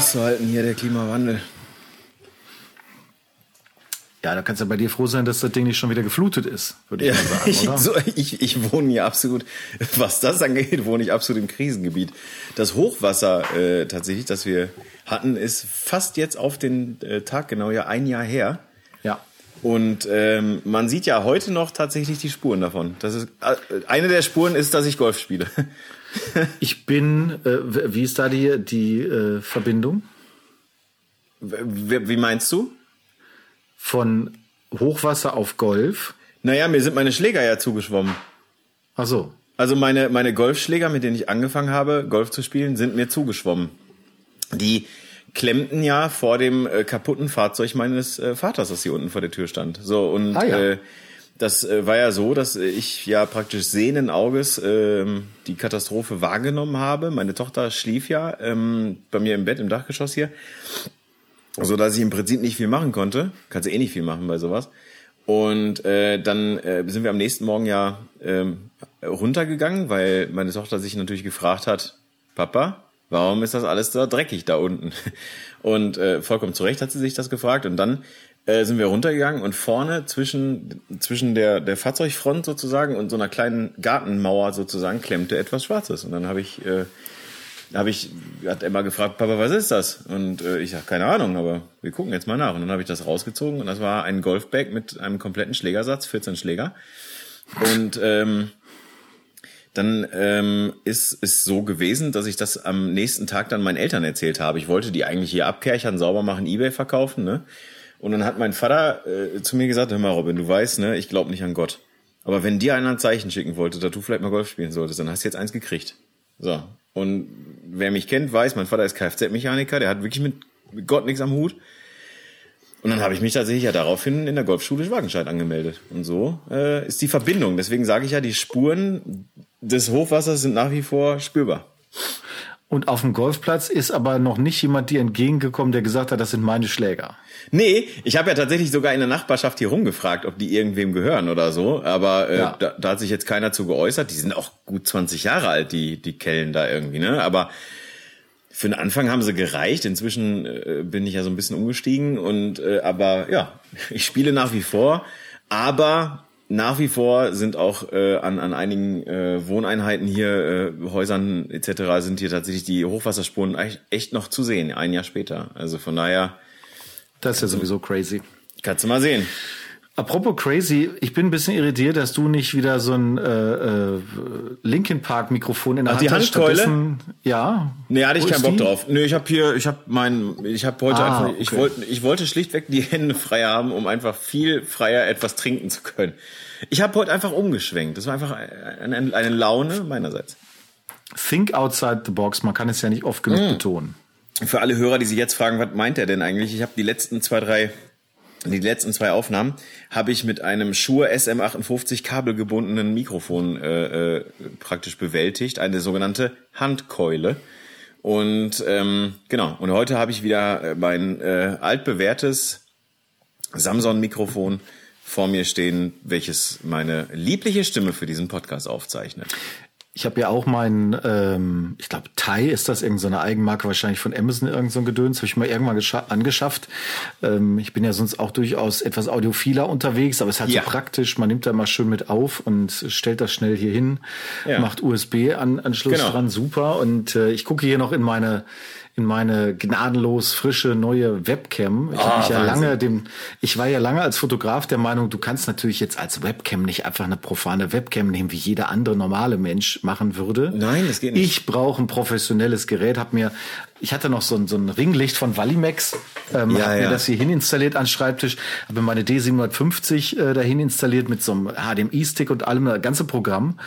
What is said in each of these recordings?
auszuhalten hier, der Klimawandel. Ja, da kannst du bei dir froh sein, dass das Ding nicht schon wieder geflutet ist, würde ich Ja, mal sagen, ich, oder? so, ich, ich wohne hier absolut, was das angeht, wohne ich absolut im Krisengebiet. Das Hochwasser äh, tatsächlich, das wir hatten, ist fast jetzt auf den äh, Tag genau ja ein Jahr her. ja. Und ähm, man sieht ja heute noch tatsächlich die Spuren davon. Das ist äh, eine der Spuren ist, dass ich Golf spiele. Ich bin, äh, wie ist da die, die äh, Verbindung wie, wie meinst du? von Hochwasser auf Golf? Naja, mir sind meine Schläger ja zugeschwommen. Ach so. Also meine, meine Golfschläger, mit denen ich angefangen habe, Golf zu spielen, sind mir zugeschwommen. Die klemmten ja vor dem äh, kaputten Fahrzeug meines äh, Vaters, das hier unten vor der Tür stand. So und Ah, ja. äh, das äh, war ja so, dass ich ja praktisch sehenden Auges ähm, die Katastrophe wahrgenommen habe. Meine Tochter schlief ja ähm, bei mir im Bett im Dachgeschoss hier, so dass ich im Prinzip nicht viel machen konnte. Kannst eh nicht viel machen bei sowas. Und äh, dann äh, sind wir am nächsten Morgen ja ähm, runtergegangen, weil meine Tochter sich natürlich gefragt hat, Papa, warum ist das alles da dreckig da unten? Und äh, vollkommen zu Recht hat sie sich das gefragt. Und dann äh, sind wir runtergegangen und vorne zwischen, zwischen der, der Fahrzeugfront sozusagen und so einer kleinen Gartenmauer sozusagen klemmte etwas Schwarzes. Und dann habe ich, äh, habe ich, hat Emma gefragt, Papa, was ist das? Und äh, ich sag keine Ahnung, aber wir gucken jetzt mal nach. Und dann habe ich das rausgezogen und das war ein Golfbag mit einem kompletten Schlägersatz, 14 Schläger. Und ähm, dann ähm, ist es so gewesen, dass ich das am nächsten Tag dann meinen Eltern erzählt habe. Ich wollte die eigentlich hier abkerchern, sauber machen, Ebay verkaufen, ne? Und dann hat mein Vater äh, zu mir gesagt, hör mal, Robin, du weißt, ne, ich glaube nicht an Gott. Aber wenn dir einer ein Zeichen schicken wollte, dass du vielleicht mal Golf spielen solltest, dann hast du jetzt eins gekriegt. So. Und wer mich kennt, weiß, mein Vater ist Kfz-Mechaniker, der hat wirklich mit, Gott nichts am Hut. Und dann habe ich mich tatsächlich ja daraufhin in der Golfschule Schwagenscheid angemeldet. Und so äh, ist die Verbindung. Deswegen sage ich ja, die Spuren des Hochwassers sind nach wie vor spürbar. Und auf dem Golfplatz ist aber noch nicht jemand dir entgegengekommen, der gesagt hat, das sind meine Schläger. Nee, ich habe ja tatsächlich sogar in der Nachbarschaft hier rumgefragt, ob die irgendwem gehören oder so. Aber äh, Ja. da, da hat sich jetzt keiner zu geäußert. Die sind auch gut 20 Jahre alt, die, die Kellen da irgendwie, ne? Aber für den Anfang haben sie gereicht. Inzwischen äh, bin ich ja so ein bisschen umgestiegen. Und äh, aber ja, ich spiele nach wie vor. Aber nach wie vor sind auch äh, an, an einigen äh, Wohneinheiten hier, äh, Häusern etc. sind hier tatsächlich die Hochwasserspuren echt, echt noch zu sehen, ein Jahr später. Also von daher Das ist ja sowieso crazy. kannst du mal sehen. Apropos crazy, ich bin ein bisschen irritiert, dass du nicht wieder so ein äh, äh, Linkin Park Mikrofon in der Ach, Hand die hast. Handkeule? Ja. Nee, hatte ich keinen Bock die? drauf. Nee, ich habe hier, ich habe mein, ich habe heute Ah, einfach, ich okay. wollte, ich wollte schlichtweg die Hände frei haben, um einfach viel freier etwas trinken zu können. Ich habe heute einfach umgeschwenkt. Das war einfach eine, eine Laune meinerseits. Think outside the box, man kann es ja nicht oft genug betonen. Für alle Hörer, die sich jetzt fragen, was meint er denn eigentlich? Ich habe die letzten zwei, drei, die letzten zwei Aufnahmen habe ich mit einem Shure SM58 kabelgebundenen Mikrofon äh, äh, praktisch bewältigt, eine sogenannte Handkeule. Und ähm, genau, und heute habe ich wieder äh, mein äh, altbewährtes Samson-Mikrofon vor mir stehen, welches meine liebliche Stimme für diesen Podcast aufzeichnet. Ich habe ja auch meinen, ähm, ich glaube, Thai ist das, irgendeine so Eigenmarke wahrscheinlich von Amazon, irgend so ein Gedöns, habe ich mal irgendwann gescha- angeschafft. Ähm, ich bin ja sonst auch durchaus etwas audiophiler unterwegs, aber es ist halt Ja. so praktisch, man nimmt da mal schön mit auf und stellt das schnell hier hin, Ja. macht USB-Anschluss Genau. dran, super. Und äh, ich gucke hier noch in meine in meine gnadenlos frische neue Webcam. Ich habe mich ja Wahnsinn. lange dem, ich war ja lange als Fotograf der Meinung, du kannst natürlich jetzt als Webcam nicht einfach eine profane Webcam nehmen, wie jeder andere normale Mensch machen würde. Nein, das geht nicht. Ich brauche ein professionelles Gerät. Hab mir, ich hatte noch so ein, so ein Ringlicht von Valimax, ähm, Ja, hab mir ja. das hier hin installiert an Schreibtisch, habe mir meine D750 äh, dahin installiert mit so einem HDMI-Stick und allem, das ganze Programm,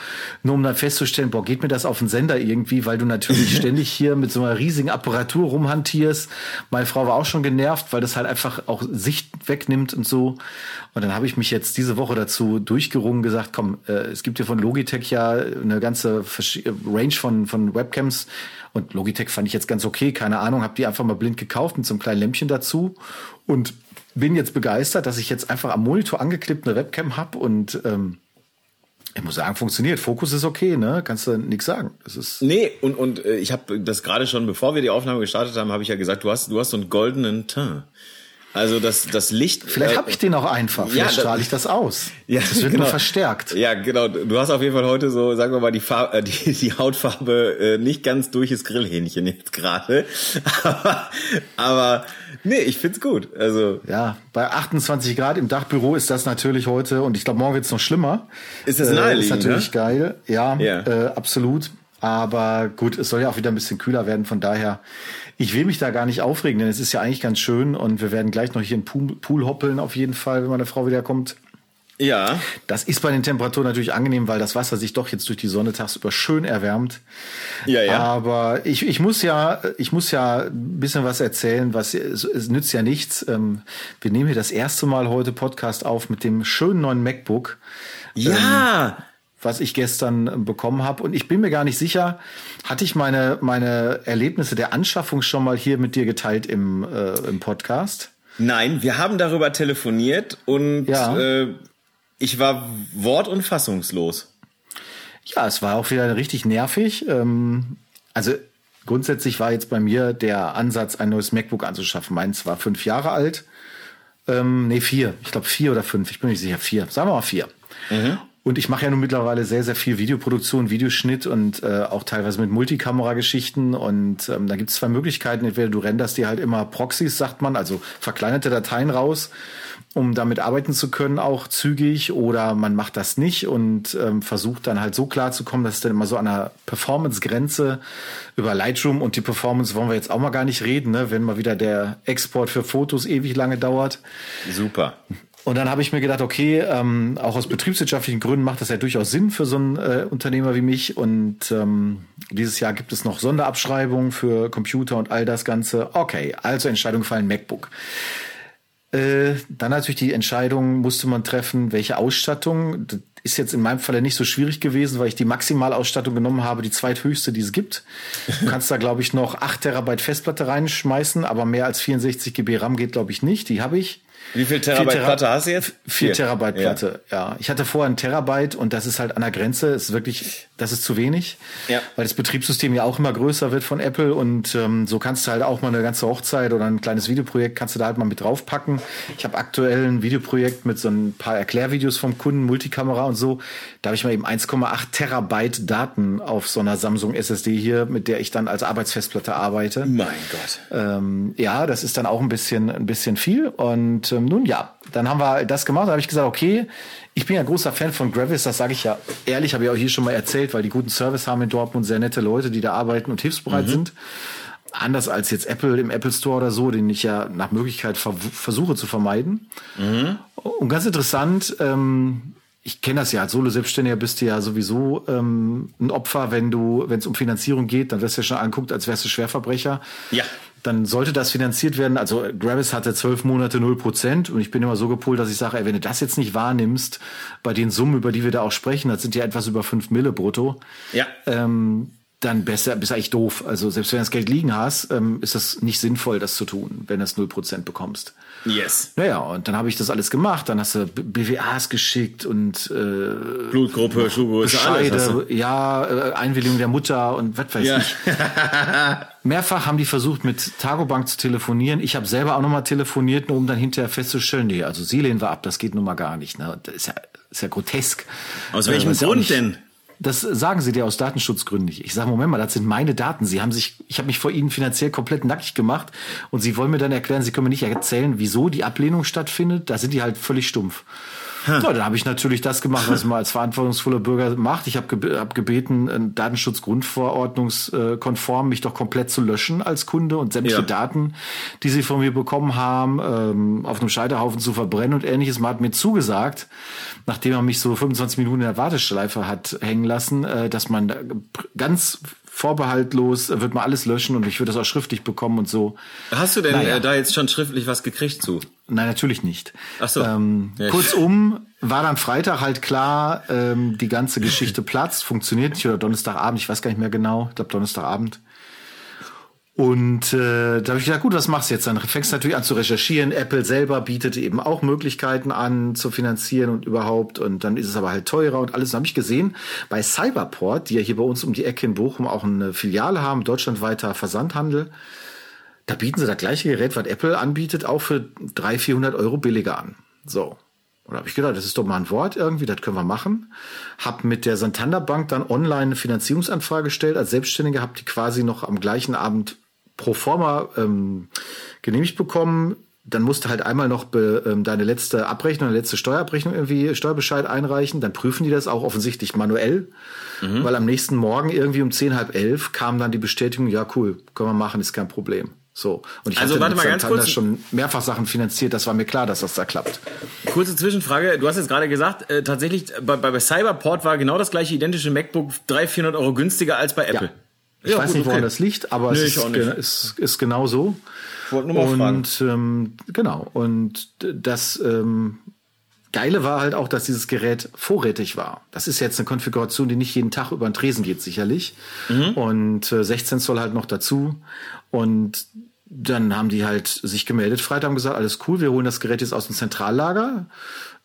nur um dann festzustellen, boah, geht mir das auf den Sender irgendwie, weil du natürlich ständig hier mit so einer riesigen Apparatur rumhantierst. Meine Frau war auch schon genervt, weil das halt einfach auch Sicht wegnimmt und so. Und dann habe ich mich jetzt diese Woche dazu durchgerungen, gesagt, komm, äh, es gibt hier von Logitech ja eine ganze Versch- Range von, von Webcams. Und Logitech fand ich jetzt ganz okay, keine Ahnung, habe die einfach mal blind gekauft mit so einem kleinen Lämpchen dazu und bin jetzt begeistert, dass ich jetzt einfach am Monitor angeklippt eine Webcam hab und ähm, Ich muss sagen, funktioniert. Fokus ist okay, ne? Kannst du nichts sagen. Das ist nee, und, und äh, ich habe das gerade schon, bevor wir die Aufnahme gestartet haben, habe ich ja gesagt, du hast, du hast so einen goldenen Teint. Also das, das Licht. Vielleicht äh, habe ich den auch einfach. Vielleicht ja, strahle ich das aus. Ja, das wird genau. nur verstärkt. Ja, genau. Du hast auf jeden Fall heute so, sagen wir mal, die, Farbe, äh, die, die Hautfarbe äh, nicht ganz durches Grillhähnchen jetzt gerade. aber, aber nee, ich find's gut. Also ja, bei 28 Grad im Dachbüro ist das natürlich heute und ich glaube, morgen wird's noch schlimmer. Ist das naheliegend? Äh, ist natürlich ne? geil. Ja, ja. Äh, absolut. Aber gut, es soll ja auch wieder ein bisschen kühler werden. Von daher ich will mich da gar nicht aufregen, denn es ist ja eigentlich ganz schön und wir werden gleich noch hier in Pool, Pool hoppeln auf jeden Fall, wenn meine Frau wiederkommt. Ja. Das ist bei den Temperaturen natürlich angenehm, weil das Wasser sich doch jetzt durch die Sonne tagsüber schön erwärmt. Ja, ja. Aber ich, ich muss ja, ich muss ja ein bisschen was erzählen, was, es, es nützt ja nichts. Ähm, wir nehmen hier das erste Mal heute Podcast auf mit dem schönen neuen MacBook. Ja. Ähm, was ich gestern bekommen habe. Und ich bin mir gar nicht sicher, hatte ich meine, meine Erlebnisse der Anschaffung schon mal hier mit dir geteilt im, äh, im Podcast? Nein, wir haben darüber telefoniert und ja. äh, ich war wort- und fassungslos. Ja, es war auch wieder richtig nervig. Ähm, also grundsätzlich war jetzt bei mir der Ansatz, ein neues MacBook anzuschaffen. Meins war fünf Jahre alt. Ähm, nee, vier. Ich glaube vier oder fünf. Ich bin nicht sicher. Vier. Sagen wir mal vier. Mhm. Und ich mache ja nun mittlerweile sehr, sehr viel Videoproduktion, Videoschnitt und äh, auch teilweise mit Multikamera-Geschichten. Und ähm, da gibt es zwei Möglichkeiten. Entweder du renderst dir halt immer Proxys, sagt man, also verkleinerte Dateien raus, um damit arbeiten zu können, auch zügig, oder man macht das nicht und ähm, versucht dann halt so klar zu kommen, dass es dann immer so an einer Performance-Grenze über Lightroom und die Performance wollen wir jetzt auch mal gar nicht reden, ne? wenn mal wieder der Export für Fotos ewig lange dauert. Super. Und dann habe ich mir gedacht, okay, ähm, auch aus betriebswirtschaftlichen Gründen macht das ja durchaus Sinn für so einen äh, Unternehmer wie mich. Und ähm, dieses Jahr gibt es noch Sonderabschreibungen für Computer und all das Ganze. Okay, also Entscheidung gefallen, MacBook. Äh, dann natürlich die Entscheidung musste man treffen, welche Ausstattung. Das ist jetzt in meinem Falle nicht so schwierig gewesen, weil ich die Maximalausstattung genommen habe, die zweithöchste, die es gibt. Du kannst da, glaube ich, noch 8 Terabyte Festplatte reinschmeißen, aber mehr als 64 GB RAM geht, glaube ich, nicht. Die habe ich. Wie viel Terabyte Tera Platte hast du jetzt? Vier, Terabyte Platte, ja. ja. Ich hatte vorher ein Terabyte und das ist halt an der Grenze, ist wirklich, das ist zu wenig. Ja. Weil das Betriebssystem ja auch immer größer wird von Apple und ähm, so kannst du halt auch mal eine ganze Hochzeit oder ein kleines Videoprojekt kannst du da halt mal mit draufpacken. Ich habe aktuell ein Videoprojekt mit so ein paar Erklärvideos vom Kunden, Multikamera und so. Da habe ich mal eben 1,8 Terabyte Daten auf so einer Samsung SSD hier, mit der ich dann als Arbeitsfestplatte arbeite. Mein Gott. Ähm, ja, das ist dann auch ein bisschen, ein bisschen viel und ähm, nun ja, dann haben wir das gemacht. Da habe ich gesagt, okay, ich bin ja großer Fan von Gravis, das sage ich ja ehrlich, habe ich auch hier schon mal erzählt, weil die guten Service haben in Dortmund, sehr nette Leute, die da arbeiten und hilfsbereit mhm. sind. Anders als jetzt Apple im Apple Store oder so, den ich ja nach Möglichkeit ver versuche zu vermeiden. Mhm. Und ganz interessant, ähm, ich kenne das ja, als Solo-Selbstständiger bist du ja sowieso ähm, ein Opfer, wenn du, wenn es um Finanzierung geht, dann wirst du ja schon anguckt, als wärst du Schwerverbrecher. Ja dann sollte das finanziert werden. Also Gravis hatte zwölf Monate null Prozent und ich bin immer so gepolt, dass ich sage, ey, wenn du das jetzt nicht wahrnimmst, bei den Summen, über die wir da auch sprechen, das sind ja etwas über fünf Mille brutto. Ja. Ähm, dann besser, bist eigentlich doof. Also selbst wenn du das Geld liegen hast, ähm, ist das nicht sinnvoll, das zu tun, wenn du es null Prozent bekommst. Yes. Naja, und dann habe ich das alles gemacht. Dann hast du BWAs geschickt und äh, Blutgruppe, Schuhgröße, alles. Ja, äh, Einwilligung der Mutter und was weiß ja. ich. Mehrfach haben die versucht, mit Tagobank zu telefonieren. Ich habe selber auch nochmal telefoniert, nur um dann hinterher festzustellen, nee, also sie lehnen wir ab, das geht nun mal gar nicht. Ne? Das ist ja, ist ja grotesk. Aus welchem äh, Grund denn? Das sagen sie dir aus Datenschutzgründen nicht. Ich sage, Moment mal, das sind meine Daten. Sie haben sich, ich habe mich vor Ihnen finanziell komplett nackig gemacht und Sie wollen mir dann erklären, Sie können mir nicht erzählen, wieso die Ablehnung stattfindet. Da sind die halt völlig stumpf. Ja, dann habe ich natürlich das gemacht, was man als verantwortungsvoller Bürger macht. Ich habe ge hab gebeten, Datenschutzgrundverordnungskonform mich doch komplett zu löschen als Kunde und sämtliche ja. Daten, die sie von mir bekommen haben, ähm, auf einem Scheiterhaufen zu verbrennen und ähnliches. Man hat mir zugesagt, nachdem er mich so 25 Minuten in der Warteschleife hat hängen lassen, äh, dass man ganz vorbehaltlos wird man alles löschen und ich würde das auch schriftlich bekommen und so. Hast du denn naja. äh, da jetzt schon schriftlich was gekriegt zu? Nein, natürlich nicht. Ach so. Ähm, ja. Kurzum war dann Freitag halt klar, ähm, die ganze Geschichte platzt, funktioniert nicht oder Donnerstagabend, ich weiß gar nicht mehr genau, ich glaube Donnerstagabend. Und äh, da habe ich gedacht, gut, was machst du jetzt? Dann fängst du natürlich an zu recherchieren. Apple selber bietet eben auch Möglichkeiten an zu finanzieren und überhaupt. Und dann ist es aber halt teurer und alles. Dann habe ich gesehen, bei Cyberport, die ja hier bei uns um die Ecke in Bochum auch eine Filiale haben, deutschlandweiter Versandhandel, da bieten sie das gleiche Gerät, was Apple anbietet, auch für 300, 400 Euro billiger an. So. Und da habe ich gedacht, das ist doch mal ein Wort irgendwie, das können wir machen. Hab mit der Santander Bank dann online eine Finanzierungsanfrage gestellt. Als Selbstständiger habe die quasi noch am gleichen Abend pro forma ähm, genehmigt bekommen. Dann musst du halt einmal noch be, ähm, deine letzte Abrechnung, deine letzte Steuerabrechnung irgendwie Steuerbescheid einreichen. Dann prüfen die das auch offensichtlich manuell, mhm. weil am nächsten Morgen irgendwie um zehn halb elf kam dann die Bestätigung, ja cool, können wir machen, ist kein Problem. So. Und ich also, hatte warte mal ganz kurz. schon mehrfach Sachen finanziert, das war mir klar, dass das da klappt. Kurze Zwischenfrage. Du hast jetzt gerade gesagt, äh, tatsächlich bei, bei Cyberport war genau das gleiche identische MacBook 300, 400 Euro günstiger als bei Apple. Ja. Ich ja, weiß gut, nicht, woran okay. das liegt, aber nee, es ist, ist, ist genau so. Ich wollte nur mal und, fragen. Ähm, genau. Und das ähm, Geile war halt auch, dass dieses Gerät vorrätig war. Das ist jetzt eine Konfiguration, die nicht jeden Tag über den Tresen geht, sicherlich. Mhm. Und äh, 16 Zoll halt noch dazu. Und dann haben die halt sich gemeldet, Freitag haben gesagt, alles cool, wir holen das Gerät jetzt aus dem Zentrallager.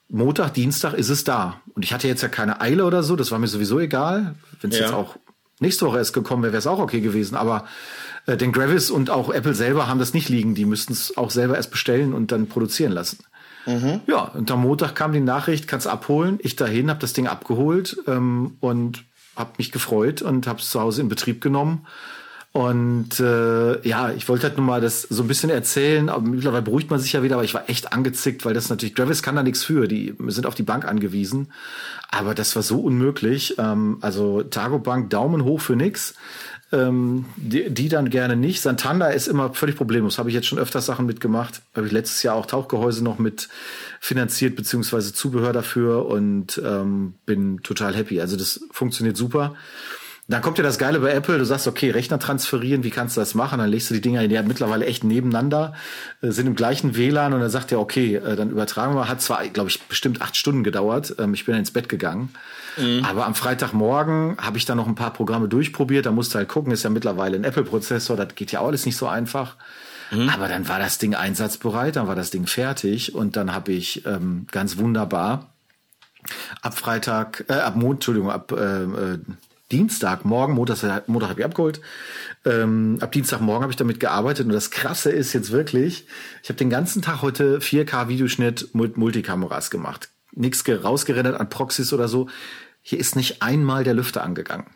Montag, Dienstag ist es da. Und ich hatte jetzt ja keine Eile oder so, das war mir sowieso egal. Wenn es ja. jetzt auch nächste Woche erst gekommen wäre, wäre es auch okay gewesen. Aber äh, denn Gravis und auch Apple selber haben das nicht liegen. Die müssten es auch selber erst bestellen und dann produzieren lassen. Mhm. Ja, und am Montag kam die Nachricht, kannst abholen. Ich dahin, habe das Ding abgeholt ähm, und habe mich gefreut und habe es zu Hause in Betrieb genommen. Und äh, ja, ich wollte halt nur mal das so ein bisschen erzählen, aber mittlerweile beruhigt man sich ja wieder, aber ich war echt angezickt, weil das natürlich, Gravis kann da nichts für, die sind auf die Bank angewiesen. Aber das war so unmöglich. Ähm, also Targo Bank, Daumen hoch für nix. Ähm, die, die dann gerne nicht. Santander ist immer völlig problemlos. Habe ich jetzt schon öfters Sachen mitgemacht. Habe ich letztes Jahr auch Tauchgehäuse noch mit finanziert, beziehungsweise Zubehör dafür und ähm, bin total happy. Also das funktioniert super. Dann kommt ja das Geile bei Apple, du sagst, okay, Rechner transferieren, wie kannst du das machen? Dann legst du die Dinger, die haben mittlerweile echt nebeneinander, äh, sind im gleichen WLAN und dann sagt er, okay, äh, dann übertragen wir. Hat zwar, glaube ich, bestimmt acht Stunden gedauert. Ähm, ich bin dann ins Bett gegangen. Mhm. Aber am Freitagmorgen habe ich dann noch ein paar Programme durchprobiert. Da musst du halt gucken, ist ja mittlerweile ein Apple-Prozessor, das geht ja auch alles nicht so einfach. Mhm. Aber dann war das Ding einsatzbereit, dann war das Ding fertig und dann habe ich ähm, ganz wunderbar ab Freitag, äh, ab Montag, Entschuldigung, ab äh, äh Dienstagmorgen, Montag, Montag habe ich abgeholt. Ähm, ab Dienstagmorgen habe ich damit gearbeitet und das Krasse ist jetzt wirklich, ich habe den ganzen Tag heute 4K-Videoschnitt mit Multikameras gemacht. Nichts rausgerendert an Proxys oder so. Hier ist nicht einmal der Lüfter angegangen.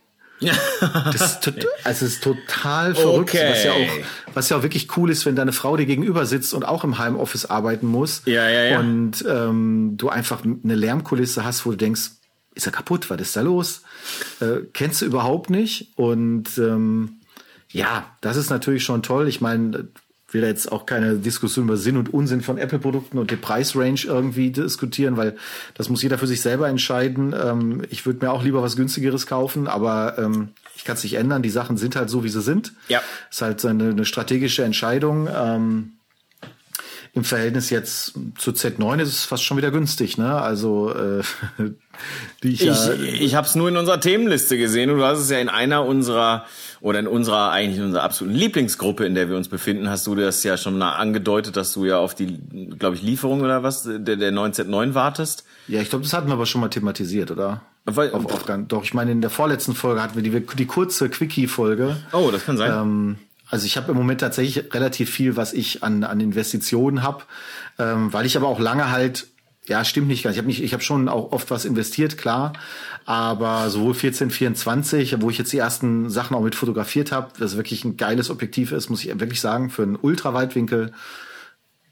das ist, also es ist total verrückt, okay. was, ja auch, was ja auch wirklich cool ist, wenn deine Frau dir gegenüber sitzt und auch im Heimoffice arbeiten muss. Ja, ja, ja. Und ähm, du einfach eine Lärmkulisse hast, wo du denkst, ist er kaputt? Was ist da los? Äh, kennst du überhaupt nicht. Und ähm, ja, das ist natürlich schon toll. Ich meine, will da jetzt auch keine Diskussion über Sinn und Unsinn von Apple-Produkten und die Preisrange irgendwie diskutieren, weil das muss jeder für sich selber entscheiden. Ähm, ich würde mir auch lieber was günstigeres kaufen, aber ähm, ich kann es nicht ändern. Die Sachen sind halt so, wie sie sind. Ja. Ist halt eine, eine strategische Entscheidung. Ähm, im Verhältnis jetzt zu Z9 ist es fast schon wieder günstig, ne? Also äh, die ich, ich, ja, ich habe es nur in unserer Themenliste gesehen und du hast es ja in einer unserer oder in unserer eigentlich in unserer absoluten Lieblingsgruppe, in der wir uns befinden, hast du das ja schon mal angedeutet, dass du ja auf die, glaube ich, Lieferung oder was der der 9Z9 wartest. Ja, ich glaube, das hatten wir aber schon mal thematisiert, oder? Weil, auf, auf, doch, ich meine, in der vorletzten Folge hatten wir die, die kurze Quickie-Folge. Oh, das kann sein. Ähm, also ich habe im Moment tatsächlich relativ viel, was ich an, an Investitionen habe, ähm, weil ich aber auch lange halt, ja, stimmt nicht ganz. Ich habe nicht, ich habe schon auch oft was investiert, klar, aber sowohl 14, 24, wo ich jetzt die ersten Sachen auch mit fotografiert habe, das wirklich ein geiles Objektiv ist, muss ich wirklich sagen, für einen Ultraweitwinkel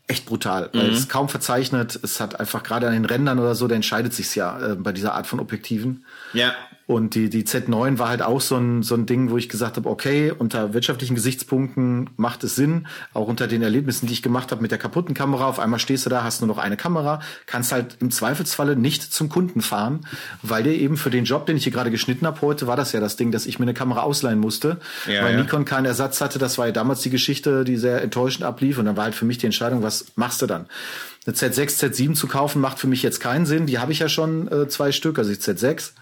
echt brutal, weil mhm. es kaum verzeichnet. Es hat einfach gerade an den Rändern oder so, da entscheidet sich's ja äh, bei dieser Art von Objektiven. Ja. Und die, die Z9 war halt auch so ein, so ein Ding, wo ich gesagt habe, okay, unter wirtschaftlichen Gesichtspunkten macht es Sinn, auch unter den Erlebnissen, die ich gemacht habe mit der kaputten Kamera. Auf einmal stehst du da, hast nur noch eine Kamera, kannst halt im Zweifelsfalle nicht zum Kunden fahren, weil dir eben für den Job, den ich hier gerade geschnitten habe heute, war das ja das Ding, dass ich mir eine Kamera ausleihen musste, ja, weil ja. Nikon keinen Ersatz hatte. Das war ja damals die Geschichte, die sehr enttäuschend ablief. Und dann war halt für mich die Entscheidung, was machst du dann? Eine Z6, Z7 zu kaufen, macht für mich jetzt keinen Sinn. Die habe ich ja schon äh, zwei Stück, also die Z6.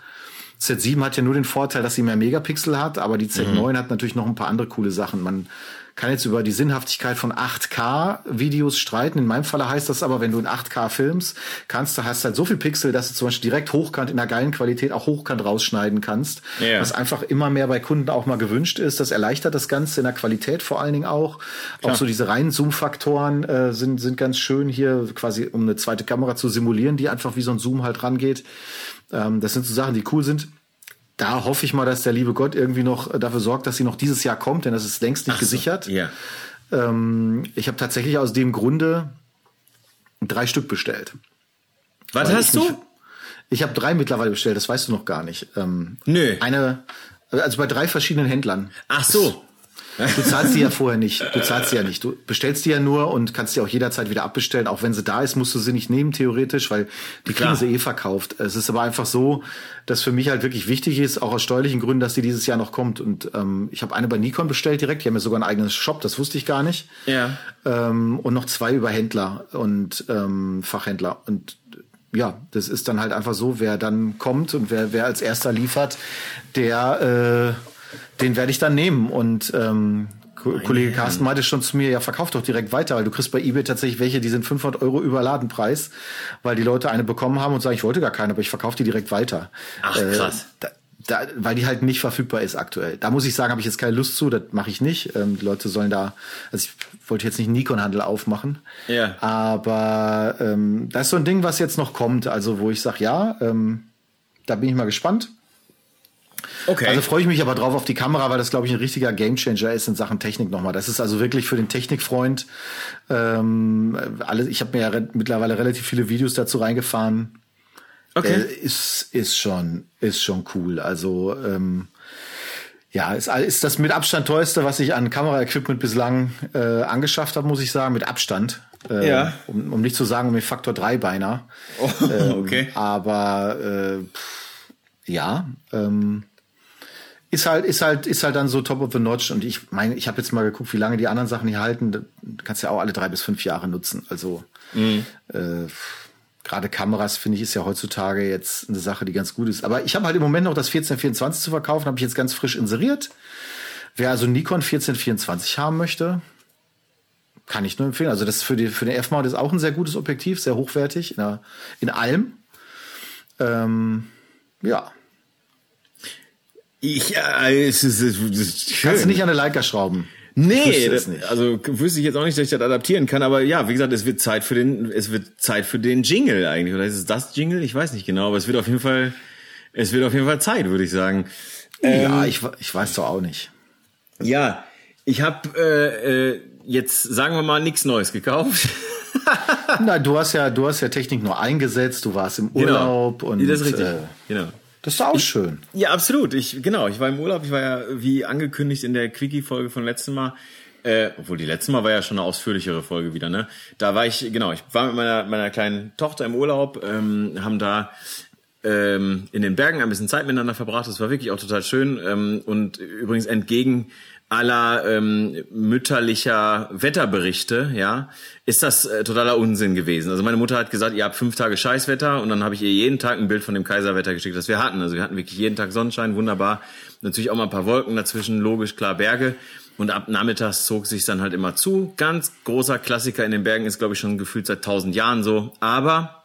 Z7 hat ja nur den Vorteil, dass sie mehr Megapixel hat, aber die Z9 mhm. hat natürlich noch ein paar andere coole Sachen. Man kann jetzt über die Sinnhaftigkeit von 8K-Videos streiten. In meinem Falle heißt das aber, wenn du in 8K filmst, kannst du hast halt so viel Pixel, dass du zum Beispiel direkt hochkant in einer geilen Qualität auch hochkant rausschneiden kannst. Ja. Was einfach immer mehr bei Kunden auch mal gewünscht ist. Das erleichtert das Ganze in der Qualität vor allen Dingen auch. Klar. Auch so diese reinen Zoom-Faktoren äh, sind, sind ganz schön hier, quasi um eine zweite Kamera zu simulieren, die einfach wie so ein Zoom halt rangeht. Ähm, das sind so Sachen, die cool sind da hoffe ich mal, dass der liebe Gott irgendwie noch dafür sorgt, dass sie noch dieses Jahr kommt, denn das ist längst nicht so, gesichert. Ja. Ähm, ich habe tatsächlich aus dem Grunde drei Stück bestellt. Was hast du? Nicht, ich habe drei mittlerweile bestellt, das weißt du noch gar nicht. Ähm, Nö. Eine, also bei drei verschiedenen Händlern. Ach so. Du zahlst die ja vorher nicht. Du zahlst sie ja nicht. Du bestellst die ja nur und kannst die auch jederzeit wieder abbestellen. Auch wenn sie da ist, musst du sie nicht nehmen, theoretisch, weil die kriegen sie eh verkauft. Es ist aber einfach so, dass für mich halt wirklich wichtig ist, auch aus steuerlichen Gründen, dass die dieses Jahr noch kommt. Und ähm, ich habe eine bei Nikon bestellt direkt. Die haben ja sogar ein eigenes Shop, das wusste ich gar nicht. Ja. Ähm, und noch zwei über Händler und ähm, Fachhändler. Und ja, das ist dann halt einfach so, wer dann kommt und wer, wer als erster liefert, der äh, den werde ich dann nehmen. Und ähm, Meine Kollege Carsten meinte schon zu mir, ja, verkauf doch direkt weiter, weil du kriegst bei eBay tatsächlich welche, die sind 500 Euro über Ladenpreis, weil die Leute eine bekommen haben und sagen, ich wollte gar keine, aber ich verkaufe die direkt weiter. Ach, krass. Äh, da, da, weil die halt nicht verfügbar ist aktuell. Da muss ich sagen, habe ich jetzt keine Lust zu, das mache ich nicht. Ähm, die Leute sollen da, also ich wollte jetzt nicht einen Nikon-Handel aufmachen. Ja. Aber ähm, das ist so ein Ding, was jetzt noch kommt, also wo ich sage, ja, ähm, da bin ich mal gespannt. Okay. Also freue ich mich aber drauf auf die Kamera, weil das, glaube ich, ein richtiger Gamechanger ist in Sachen Technik nochmal. Das ist also wirklich für den Technikfreund. Ähm, alle, ich habe mir ja re mittlerweile relativ viele Videos dazu reingefahren. Okay. Äh, ist, ist schon, ist schon cool. Also, ähm, ja, ist, ist das mit Abstand teuerste, was ich an Kameraequipment bislang äh, angeschafft habe, muss ich sagen, mit Abstand. Äh, ja. Um, um nicht zu sagen, um den Faktor 3 beinahe. Oh, okay. Ähm, aber äh, pff, ja, ähm, ist halt, ist halt, ist halt dann so top of the notch. Und ich meine, ich habe jetzt mal geguckt, wie lange die anderen Sachen hier halten. Du kannst ja auch alle drei bis fünf Jahre nutzen. Also mhm. äh, gerade Kameras finde ich ist ja heutzutage jetzt eine Sache, die ganz gut ist. Aber ich habe halt im Moment noch das 1424 zu verkaufen, habe ich jetzt ganz frisch inseriert. Wer also Nikon 1424 haben möchte, kann ich nur empfehlen. Also das für die für den F-Mount ist auch ein sehr gutes Objektiv, sehr hochwertig in, der, in allem. Ähm, ja, ja, es ist, es ist schön. Kannst du nicht an eine Leica schrauben? Nee, das, also wüsste ich jetzt auch nicht, dass ich das adaptieren kann, aber ja, wie gesagt, es wird Zeit für den, es wird Zeit für den Jingle eigentlich. Oder ist es das Jingle? Ich weiß nicht genau, aber es wird auf jeden Fall, es wird auf jeden Fall Zeit, würde ich sagen. Ja, ähm, ich, ich weiß doch auch nicht. Ja, ich habe äh, äh, jetzt, sagen wir mal, nichts Neues gekauft. Na, du hast ja, du hast ja Technik nur eingesetzt, du warst im genau. Urlaub genau. und das ist richtig. Äh, genau. Das ist auch ich, schön. Ja, absolut. Ich, genau, ich war im Urlaub. Ich war ja, wie angekündigt in der Quickie-Folge von letztem Mal, äh, obwohl die letzte Mal war ja schon eine ausführlichere Folge wieder, ne? Da war ich, genau, ich war mit meiner, meiner kleinen Tochter im Urlaub, ähm, haben da ähm, in den Bergen ein bisschen Zeit miteinander verbracht. Das war wirklich auch total schön. Ähm, und übrigens entgegen aller ähm, mütterlicher Wetterberichte, ja, ist das äh, totaler Unsinn gewesen. Also meine Mutter hat gesagt, ihr habt fünf Tage Scheißwetter und dann habe ich ihr jeden Tag ein Bild von dem Kaiserwetter geschickt, das wir hatten. Also wir hatten wirklich jeden Tag Sonnenschein, wunderbar. Natürlich auch mal ein paar Wolken dazwischen, logisch, klar, Berge. Und ab nachmittags zog sich dann halt immer zu. Ganz großer Klassiker in den Bergen ist, glaube ich, schon gefühlt seit tausend Jahren so. Aber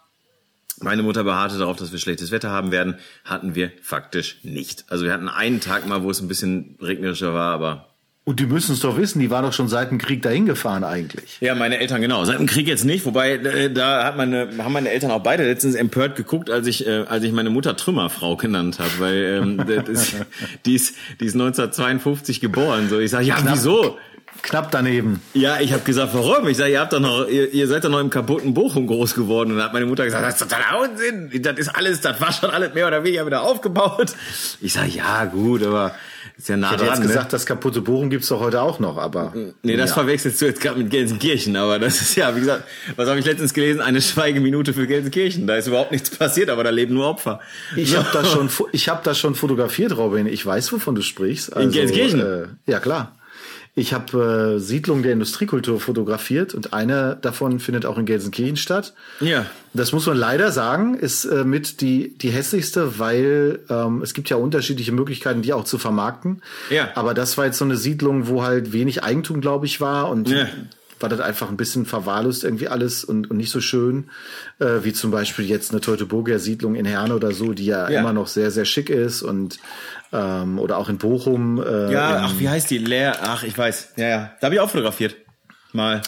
meine Mutter beharrte darauf, dass wir schlechtes Wetter haben werden. Hatten wir faktisch nicht. Also wir hatten einen Tag mal, wo es ein bisschen regnerischer war, aber und die müssen es doch wissen, die waren doch schon seit dem Krieg dahin gefahren eigentlich. Ja, meine Eltern genau. Seit dem Krieg jetzt nicht, wobei äh, da hat meine, haben meine Eltern auch beide letztens empört geguckt, als ich, äh, als ich meine Mutter Trümmerfrau genannt habe, weil ähm, ist, die, ist, die ist 1952 geboren. So, ich sage, ja, knapp, wieso? Knapp daneben. Ja, ich habe gesagt, warum? Ich sage, ihr habt doch noch, ihr, ihr seid doch noch im kaputten Bochum groß geworden. Und dann hat meine Mutter gesagt, das ist totaler Unsinn. Das ist alles, das war schon alles mehr oder weniger wieder aufgebaut. Ich sage, ja, gut, aber ist ja nah ich hätte dran. jetzt gesagt, ne? das kaputte Bochum gibt's doch heute auch noch, aber. Nee, das ja. verwechselst du jetzt gerade mit Gelsenkirchen, aber das ist ja, wie gesagt, was habe ich letztens gelesen? Eine Schweigeminute für Gelsenkirchen. Da ist überhaupt nichts passiert, aber da leben nur Opfer. Ich so. habe das schon, ich habe das schon fotografiert, Robin. Ich weiß, wovon du sprichst. Also, In Gelsenkirchen? Äh, ja, klar. Ich habe äh, Siedlungen der Industriekultur fotografiert und eine davon findet auch in Gelsenkirchen statt. Ja. Das muss man leider sagen, ist äh, mit die, die hässlichste, weil ähm, es gibt ja unterschiedliche Möglichkeiten, die auch zu vermarkten. Ja. Aber das war jetzt so eine Siedlung, wo halt wenig Eigentum, glaube ich, war und Ja. War das einfach ein bisschen verwahrlost irgendwie alles und, und nicht so schön, äh, wie zum Beispiel jetzt eine Teutoburger Siedlung in Herne oder so, die ja, Ja. immer noch sehr, sehr schick ist und ähm, oder auch in Bochum. Äh, Ja, in, ach, wie heißt die? Leer, ach, ich weiß. Ja, ja. Da habe ich auch fotografiert. Mal.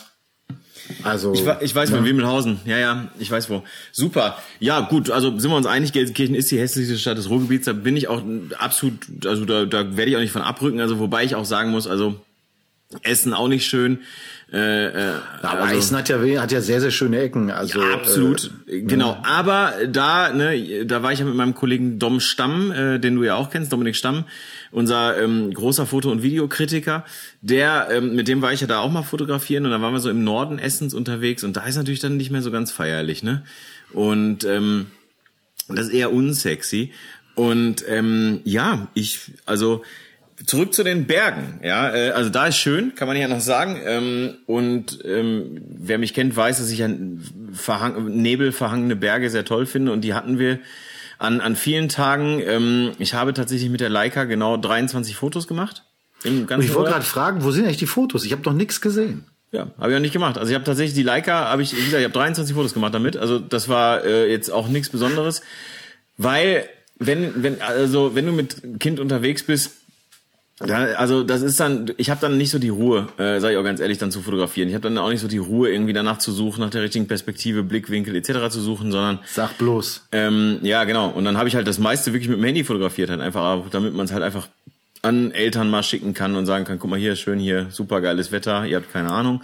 also Ich, ich weiß, von Wimmelhausen. Ja, ja, ich weiß wo. Super. Ja, gut, also sind wir uns einig, Gelsenkirchen ist die hässlichste Stadt des Ruhrgebiets. Da bin ich auch absolut, also da, da werde ich auch nicht von abrücken. Also wobei ich auch sagen muss, also Essen auch nicht schön. Äh, äh, aber also- Eisen hat ja, hat ja sehr, sehr schöne Ecken. Also, ja, absolut, Äh, genau. Aber da, ne, da war ich ja mit meinem Kollegen Dom Stamm, äh, den du ja auch kennst, Dominik Stamm, unser ähm, großer Foto- und Videokritiker. Der, ähm, mit dem war ich ja da auch mal fotografieren und da waren wir so im Norden Essens unterwegs und da ist natürlich dann nicht mehr so ganz feierlich, ne? Und ähm, das ist eher unsexy. Und ähm, ja, ich, also zurück zu den Bergen. Ja, äh, also da ist schön, kann man ja noch sagen. Ähm, und ähm, wer mich kennt, weiß, dass ich an verhang nebelverhangene Berge sehr toll finde. Und die hatten wir an, an vielen Tagen. Ähm, ich habe tatsächlich mit der Leica genau 23 Fotos gemacht. Im Und ganzen ich wollte gerade fragen, wo sind eigentlich die Fotos? Ich habe noch nichts gesehen. Ja, habe ich auch nicht gemacht. Also ich habe tatsächlich die Leica, habe ich, wie gesagt, ich habe 23 Fotos gemacht damit. Also das war äh, jetzt auch nichts Besonderes, weil wenn wenn also wenn du mit Kind unterwegs bist, da, also das ist dann, ich habe dann nicht so die Ruhe, äh, sage ich auch ganz ehrlich, dann zu fotografieren. Ich habe dann auch nicht so die Ruhe, irgendwie danach zu suchen, nach der richtigen Perspektive, Blickwinkel etc. zu suchen, sondern Sag bloß. ähm, ja, genau. Und dann habe ich halt das meiste wirklich mit dem Handy fotografiert, halt einfach, damit man es halt einfach an Eltern mal schicken kann und sagen kann, guck mal hier, schön hier, super geiles Wetter, ihr habt keine Ahnung.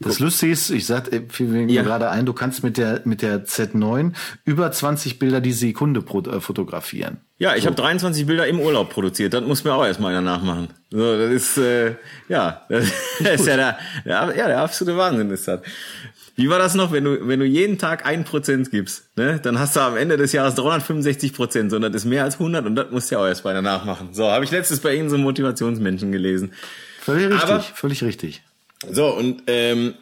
Das Lustige ist, ich sag, äh, fiel mir Ja. gerade ein, du kannst mit der, mit der Z9 über 20 Bilder die Sekunde pro, äh, fotografieren. Ja, ich habe 23 Bilder im Urlaub produziert. Das muss mir auch erstmal einer nachmachen. So, das ist äh, ja, das ist ja der, der, ja der absolute Wahnsinn ist das. Wie war das noch, wenn du wenn du jeden Tag ein Prozent gibst, ne, dann hast du am Ende des Jahres 365 Prozent, sondern das ist mehr als 100 und das muss ja auch erstmal einer nachmachen. So, habe ich letztes bei irgendeinem so Motivationsmenschen gelesen. Völlig richtig, Aber- völlig richtig. So, und ähm,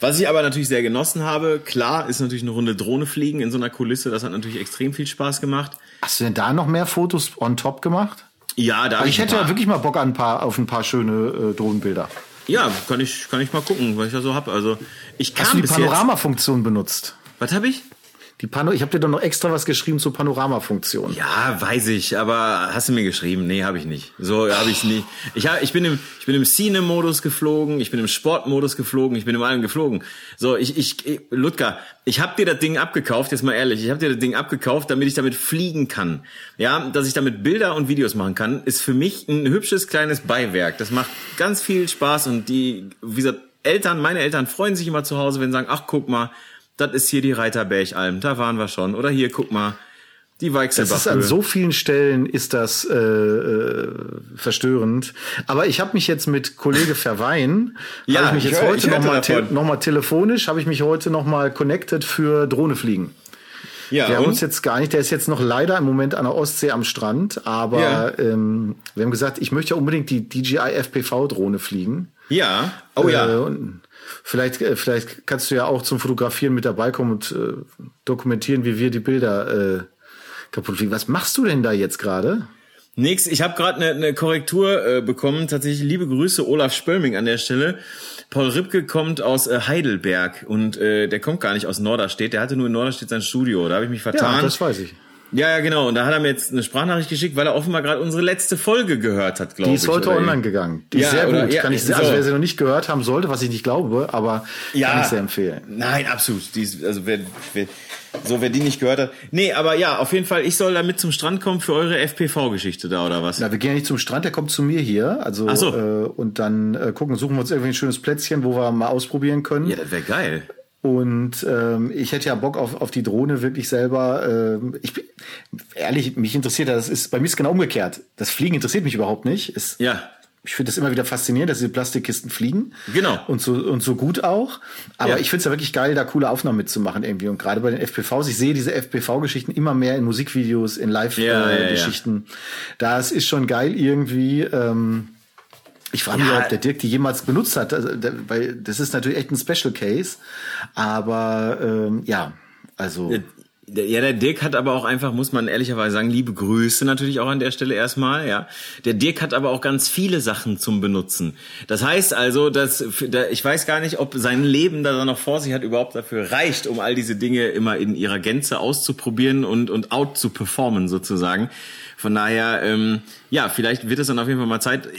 was ich aber natürlich sehr genossen habe, klar, ist natürlich eine Runde Drohne fliegen in so einer Kulisse. Das hat natürlich extrem viel Spaß gemacht. Hast du denn da noch mehr Fotos on top gemacht? Ja, da Weil ich hätte ja wirklich mal Bock an ein paar, auf ein paar schöne äh, Drohnenbilder. Ja, kann ich, kann ich mal gucken, was ich da so hab. Also ich kam Hast du die Panoramafunktion benutzt? Was habe ich? Die Pano ich habe dir doch noch extra was geschrieben zur Panoramafunktion. Ja, weiß ich, aber hast du mir geschrieben? Nee, habe ich nicht. So habe ich nicht. Ich hab, ich bin im ich bin im Cine-Modus geflogen, ich bin im Sportmodus geflogen, ich bin im allem geflogen. So, ich ich ich- Ludger, ich habe dir das Ding abgekauft, jetzt mal ehrlich, ich habe dir das Ding abgekauft, damit ich damit fliegen kann. Ja, dass ich damit Bilder und Videos machen kann, ist für mich ein hübsches kleines Beiwerk. Das macht ganz viel Spaß und die wie gesagt, Eltern, meine Eltern freuen sich immer zu Hause, wenn sie sagen, ach guck mal, das ist hier die Reiterbergalm, da waren wir schon. Oder hier, guck mal, die Das ist an so vielen Stellen ist das äh, äh, verstörend. Aber ich habe mich jetzt mit Kollege Verwein, Ja, habe ich mich ich jetzt hör- heute nochmal te noch telefonisch, habe ich mich heute nochmal connected für Drohne fliegen. Ja, Wir haben uns jetzt gar nicht, der ist jetzt noch leider im Moment an der Ostsee am Strand, aber Ja. ähm, wir haben gesagt, ich möchte ja unbedingt die DJI FPV-Drohne fliegen. ja. Oh Äh, ja. und vielleicht, äh, vielleicht kannst du ja auch zum Fotografieren mit dabei kommen und äh, dokumentieren, wie wir die Bilder äh, kaputt fliegen. Was machst du denn da jetzt gerade? Nix, ich habe gerade eine ne Korrektur äh, bekommen. Tatsächlich liebe Grüße Olaf Spölming an der Stelle. Paul Ripke kommt aus äh, Heidelberg und äh, der kommt gar nicht aus Norderstedt. Der hatte nur in Norderstedt sein Studio. Da habe ich mich vertan. Ja, das weiß ich. Ja, ja, genau. Und da hat er mir jetzt eine Sprachnachricht geschickt, weil er offenbar gerade unsere letzte Folge gehört hat, glaube Die ich. ist heute online gegangen. Die Ja, ist sehr oder- gut. ja, kann ich, so. also wer sie noch nicht gehört haben sollte, was ich nicht glaube, aber Ja. kann ich sehr empfehlen. Nein, absolut. Die ist, also wer, wer, so wer die nicht gehört hat. Nee, aber ja, auf jeden Fall, ich soll da mit zum Strand kommen für eure FPV-Geschichte da oder was? Na, wir gehen ja nicht zum Strand, der kommt zu mir hier. Also Ach so. äh, und dann äh, gucken, suchen wir uns irgendwie ein schönes Plätzchen, wo wir mal ausprobieren können. Ja, das wäre geil. Und ähm, ich hätte ja Bock auf, auf die Drohne wirklich selber. Ähm, ich bin, ehrlich, mich interessiert das. Ist bei mir ist es genau umgekehrt. Das Fliegen interessiert mich überhaupt nicht. Es, Ja. Ich finde das immer wieder faszinierend, dass diese Plastikkisten fliegen. Genau. Und so, und so gut auch. Aber Ja. ich finde es ja wirklich geil, da coole Aufnahmen mitzumachen irgendwie. Und gerade bei den FPVs, ich sehe diese FPV-Geschichten immer mehr in Musikvideos, in Ja, ja, ja. Live-Geschichten. Das ist schon geil irgendwie. Ähm, Ich frage mich, ja. ob der Dirk die jemals benutzt hat, also, weil das ist natürlich echt ein Special Case. Aber ähm, ja, also. Ja, der Dirk hat aber auch einfach, muss man ehrlicherweise sagen, liebe Grüße natürlich auch an der Stelle erstmal, ja. Der Dirk hat aber auch ganz viele Sachen zum Benutzen. Das heißt also, dass, ich weiß gar nicht, ob sein Leben, das er noch vor sich hat, überhaupt dafür reicht, um all diese Dinge immer in ihrer Gänze auszuprobieren und, und out zu performen sozusagen. Von daher, ähm, ja, vielleicht wird es dann auf jeden Fall mal Zeit.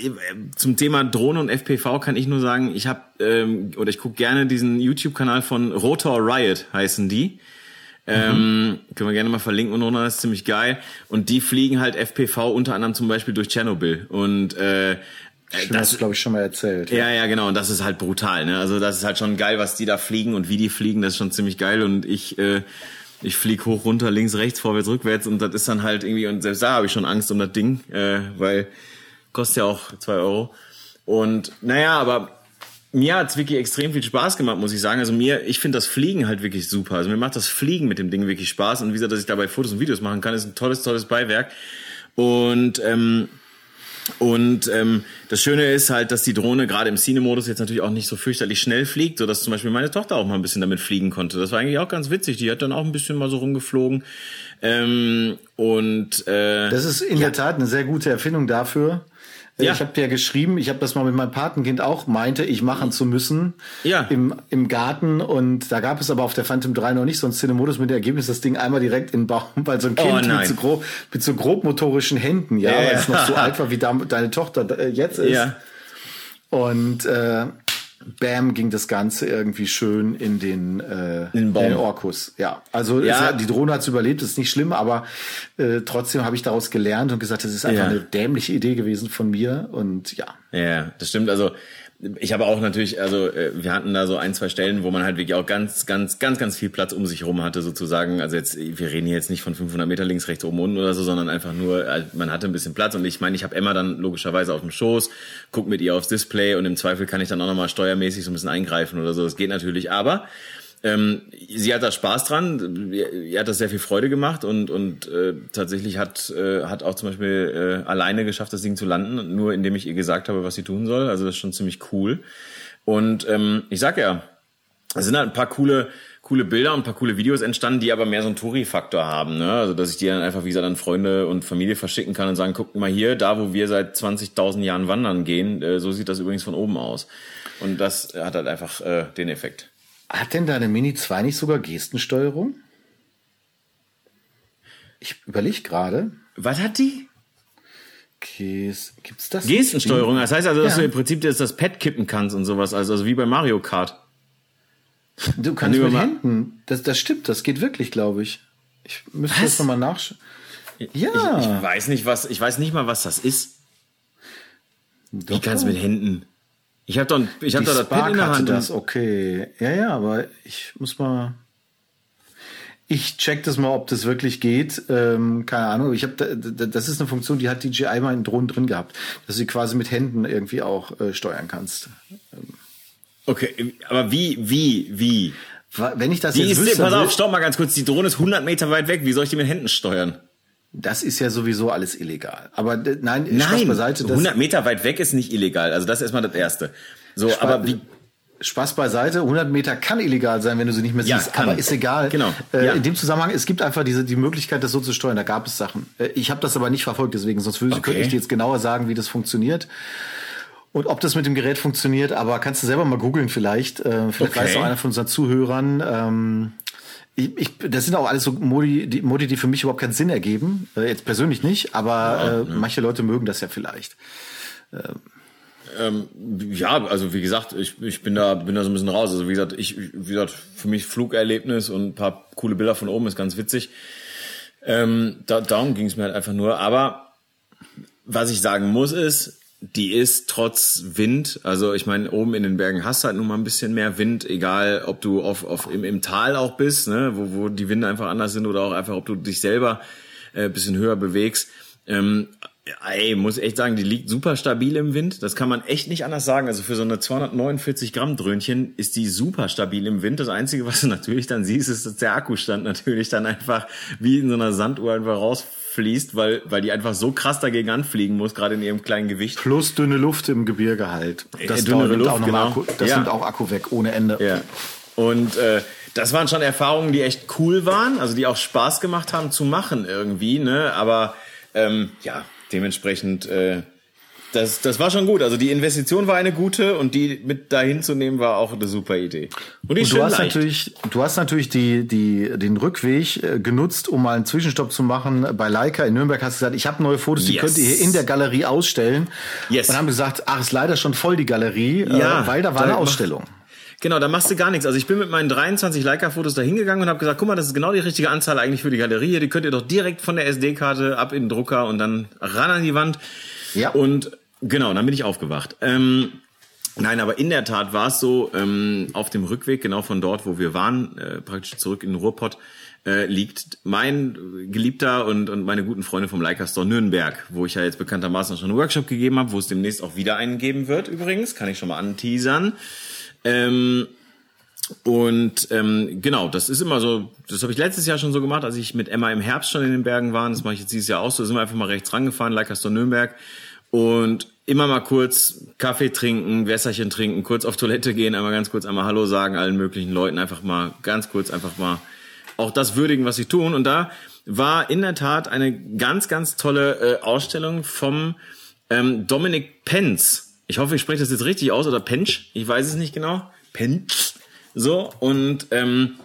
Zum Thema Drohne und FPV kann ich nur sagen, ich habe ähm, oder ich gucke gerne diesen YouTube-Kanal von Rotor Riot, heißen die. Ähm, mhm. Können wir gerne mal verlinken und das ist ziemlich geil. Und die fliegen halt FPV unter anderem zum Beispiel durch Tschernobyl. Und äh, Stimmt, das glaube ich schon mal erzählt. Ja. ja, ja, genau. Und das ist halt brutal. Ne? Also das ist halt schon geil, was die da fliegen und wie die fliegen. Das ist schon ziemlich geil. Und ich äh, ich flieg hoch, runter, links, rechts, vorwärts, rückwärts und das ist dann halt irgendwie, und selbst da habe ich schon Angst um das Ding, äh, weil kostet ja auch zwei Euro. Und naja, aber mir hat's wirklich extrem viel Spaß gemacht, muss ich sagen. Also mir, ich finde das Fliegen halt wirklich super. Also mir macht das Fliegen mit dem Ding wirklich Spaß. Und wie gesagt, dass ich dabei Fotos und Videos machen kann, ist ein tolles, tolles Beiwerk. Und ähm, und ähm, das Schöne ist halt, dass die Drohne gerade im Cine-Modus jetzt natürlich auch nicht so fürchterlich schnell fliegt, so dass zum Beispiel meine Tochter auch mal ein bisschen damit fliegen konnte. Das war eigentlich auch ganz witzig. Die hat dann auch ein bisschen mal so rumgeflogen. Ähm, und äh, das ist in ja. der Tat eine sehr gute Erfindung dafür, ja. Ich habe dir geschrieben, ich habe das mal mit meinem Patenkind auch meinte, ich machen zu müssen ja. im, im Garten. Und da gab es aber auf der Phantom 3 noch nicht so ein Cinemodus mit dem Ergebnis, das Ding einmal direkt in den Baum, weil so ein Kind oh, mit, so grob, mit so grobmotorischen Händen, ja, ja weil es noch so alt war, wie deine Tochter äh, jetzt ist. Ja. Und äh, bam, ging das Ganze irgendwie schön in den, äh, in den, den Orkus. Ja, also ja. Es, die Drohne hat's überlebt, ist nicht schlimm, aber äh, trotzdem habe ich daraus gelernt und gesagt, das ist einfach ja. eine dämliche Idee gewesen von mir und ja. Ja, das stimmt. Also ich habe auch natürlich, also äh, wir hatten da so ein, zwei Stellen, wo man halt wirklich auch ganz, ganz, ganz, ganz viel Platz um sich herum hatte sozusagen. Also jetzt, wir reden hier jetzt nicht von 500 Meter links, rechts, oben, unten oder so, sondern einfach nur, äh, man hatte ein bisschen Platz. Und ich meine, ich habe Emma dann logischerweise auf dem Schoß, guck mit ihr aufs Display und im Zweifel kann ich dann auch nochmal steuermäßig so ein bisschen eingreifen oder so. Das geht natürlich, aber ähm, sie hat da Spaß dran, ihr hat das sehr viel Freude gemacht und, und äh, tatsächlich hat, äh, hat auch zum Beispiel äh, alleine geschafft, das Ding zu landen, nur indem ich ihr gesagt habe, was sie tun soll. Also das ist schon ziemlich cool. Und ähm, ich sag ja, es sind halt ein paar coole, coole Bilder und paar coole Videos entstanden, die aber mehr so einen Touri-Faktor haben. Ne? Also dass ich die dann einfach, wie gesagt, an Freunde und Familie verschicken kann und sagen, guckt mal hier, da wo wir seit 20.000 Jahren wandern gehen, äh, so sieht das übrigens von oben aus. Und das hat halt einfach äh, den Effekt. Hat denn deine Mini 2 nicht sogar Gestensteuerung? Ich überlege gerade. Was hat die? Käse. Gibt's das? Gestensteuerung. Das heißt also, dass ja. du im Prinzip das, das Pad kippen kannst und sowas. Also, also wie bei Mario Kart. Du kannst mit Händen. Das, das stimmt. Das geht wirklich, glaube ich. Ich müsste was? das nochmal nachschauen. Ja. Ich, ich, weiß nicht, was, ich weiß nicht mal, was das ist. Doch, ich kann es mit Händen. Ich habe doch, ich habe da das Pad in der Hand. Das, okay. Ja, ja, aber ich muss mal. Ich check das mal, ob das wirklich geht. Ähm, keine Ahnung. Ich habe, das ist eine Funktion, die hat DJI mal in Drohnen drin gehabt, dass du sie quasi mit Händen irgendwie auch äh, steuern kannst. Okay, aber wie, wie, wie? Wenn ich das die jetzt ist, wüsste, pass auf, stopp mal ganz kurz. Die Drohne ist 100 Meter weit weg. Wie soll ich die mit Händen steuern? Das ist ja sowieso alles illegal. Aber nein, nein Spaß beiseite. 100 Meter weit weg ist nicht illegal. Also das ist erstmal das Erste. So, Spaß, aber wie... Spaß beiseite, 100 Meter kann illegal sein, wenn du sie nicht mehr siehst, ja, aber ist egal. Genau. Äh, ja. In dem Zusammenhang, es gibt einfach diese die Möglichkeit, das so zu steuern. Da gab es Sachen. Äh, ich habe das aber nicht verfolgt, deswegen sonst würde, okay. könnte ich dir jetzt genauer sagen, wie das funktioniert und ob das mit dem Gerät funktioniert. Aber kannst du selber mal googeln vielleicht. Äh, vielleicht okay. weiß auch einer von unseren Zuhörern. Ähm, ich, ich, das sind auch alles so Modi die, Modi, die für mich überhaupt keinen Sinn ergeben. Äh, jetzt persönlich nicht, aber ja, äh, ja. manche Leute mögen das ja vielleicht. Ähm. Ähm, ja, also wie gesagt, ich, ich bin da bin da so ein bisschen raus. Also wie gesagt, ich wie gesagt für mich Flugerlebnis und ein paar coole Bilder von oben ist ganz witzig. Ähm, da, darum ging es mir halt einfach nur. Aber was ich sagen muss ist, die ist trotz Wind, also ich meine, oben in den Bergen hast du halt nun mal ein bisschen mehr Wind, egal ob du auf, auf im, im Tal auch bist, ne, wo, wo die Winde einfach anders sind oder auch einfach, ob du dich selber äh, bisschen höher bewegst. Ähm, Ja, ey, muss echt sagen, die liegt super stabil im Wind. Das kann man echt nicht anders sagen. Also für so eine 249 Gramm Dröhnchen ist die super stabil im Wind. Das Einzige, was du natürlich dann siehst, ist, dass der Akkustand natürlich dann einfach wie in so einer Sanduhr einfach rausfließt, weil, weil die einfach so krass dagegen anfliegen muss, gerade in ihrem kleinen Gewicht. Plus dünne Luft im Gebirge halt. Das, äh, dünne Luft, auch genau. Akku, das ja. nimmt auch Akku weg, ohne Ende. Ja. Und äh, das waren schon Erfahrungen, die echt cool waren, also die auch Spaß gemacht haben zu machen irgendwie, ne? Aber ähm, ja, dementsprechend, äh, das, das war schon gut. Also die Investition war eine gute und die mit dahin zu nehmen war auch eine super Idee. Und, und du hast leicht. natürlich, du hast natürlich die, die, den Rückweg äh, genutzt, um mal einen Zwischenstopp zu machen. Bei Leica in Nürnberg hast du gesagt, ich habe neue Fotos, die yes. könnt ihr hier in der Galerie ausstellen. Yes. Und haben gesagt, ach, ist leider schon voll die Galerie, äh, ja, äh, weil da war eine Ausstellung. Genau, da machst du gar nichts. Also ich bin mit meinen 23 Leica-Fotos da hingegangen und habe gesagt, guck mal, das ist genau die richtige Anzahl eigentlich für die Galerie hier. Die könnt ihr doch direkt von der SD-Karte ab in den Drucker und dann ran an die Wand. Ja. Und genau, dann bin ich aufgewacht. Ähm, Nein, aber in der Tat war es so, ähm, auf dem Rückweg, genau von dort, wo wir waren, äh, praktisch zurück in den Ruhrpott, äh, liegt mein Geliebter und, und meine guten Freunde vom Leica Store Nürnberg, wo ich ja jetzt bekanntermaßen schon einen Workshop gegeben habe, wo es demnächst auch wieder einen geben wird übrigens, kann ich schon mal anteasern. Ähm, und ähm, genau, das ist immer so, das habe ich letztes Jahr schon so gemacht, als ich mit Emma im Herbst schon in den Bergen war. Das mache ich jetzt dieses Jahr auch so. Sind wir einfach mal rechts rangefahren, Leicester Nürnberg. Und immer mal kurz Kaffee trinken, Wässerchen trinken, kurz auf Toilette gehen, einmal ganz kurz einmal Hallo sagen, allen möglichen Leuten, einfach mal ganz kurz, einfach mal auch das würdigen, was sie tun. Und da war in der Tat eine ganz, ganz tolle äh, Ausstellung vom ähm, Dominic Pence ich hoffe, ich spreche das jetzt richtig aus oder Pench, ich weiß es nicht genau. Pench. So, und ähm,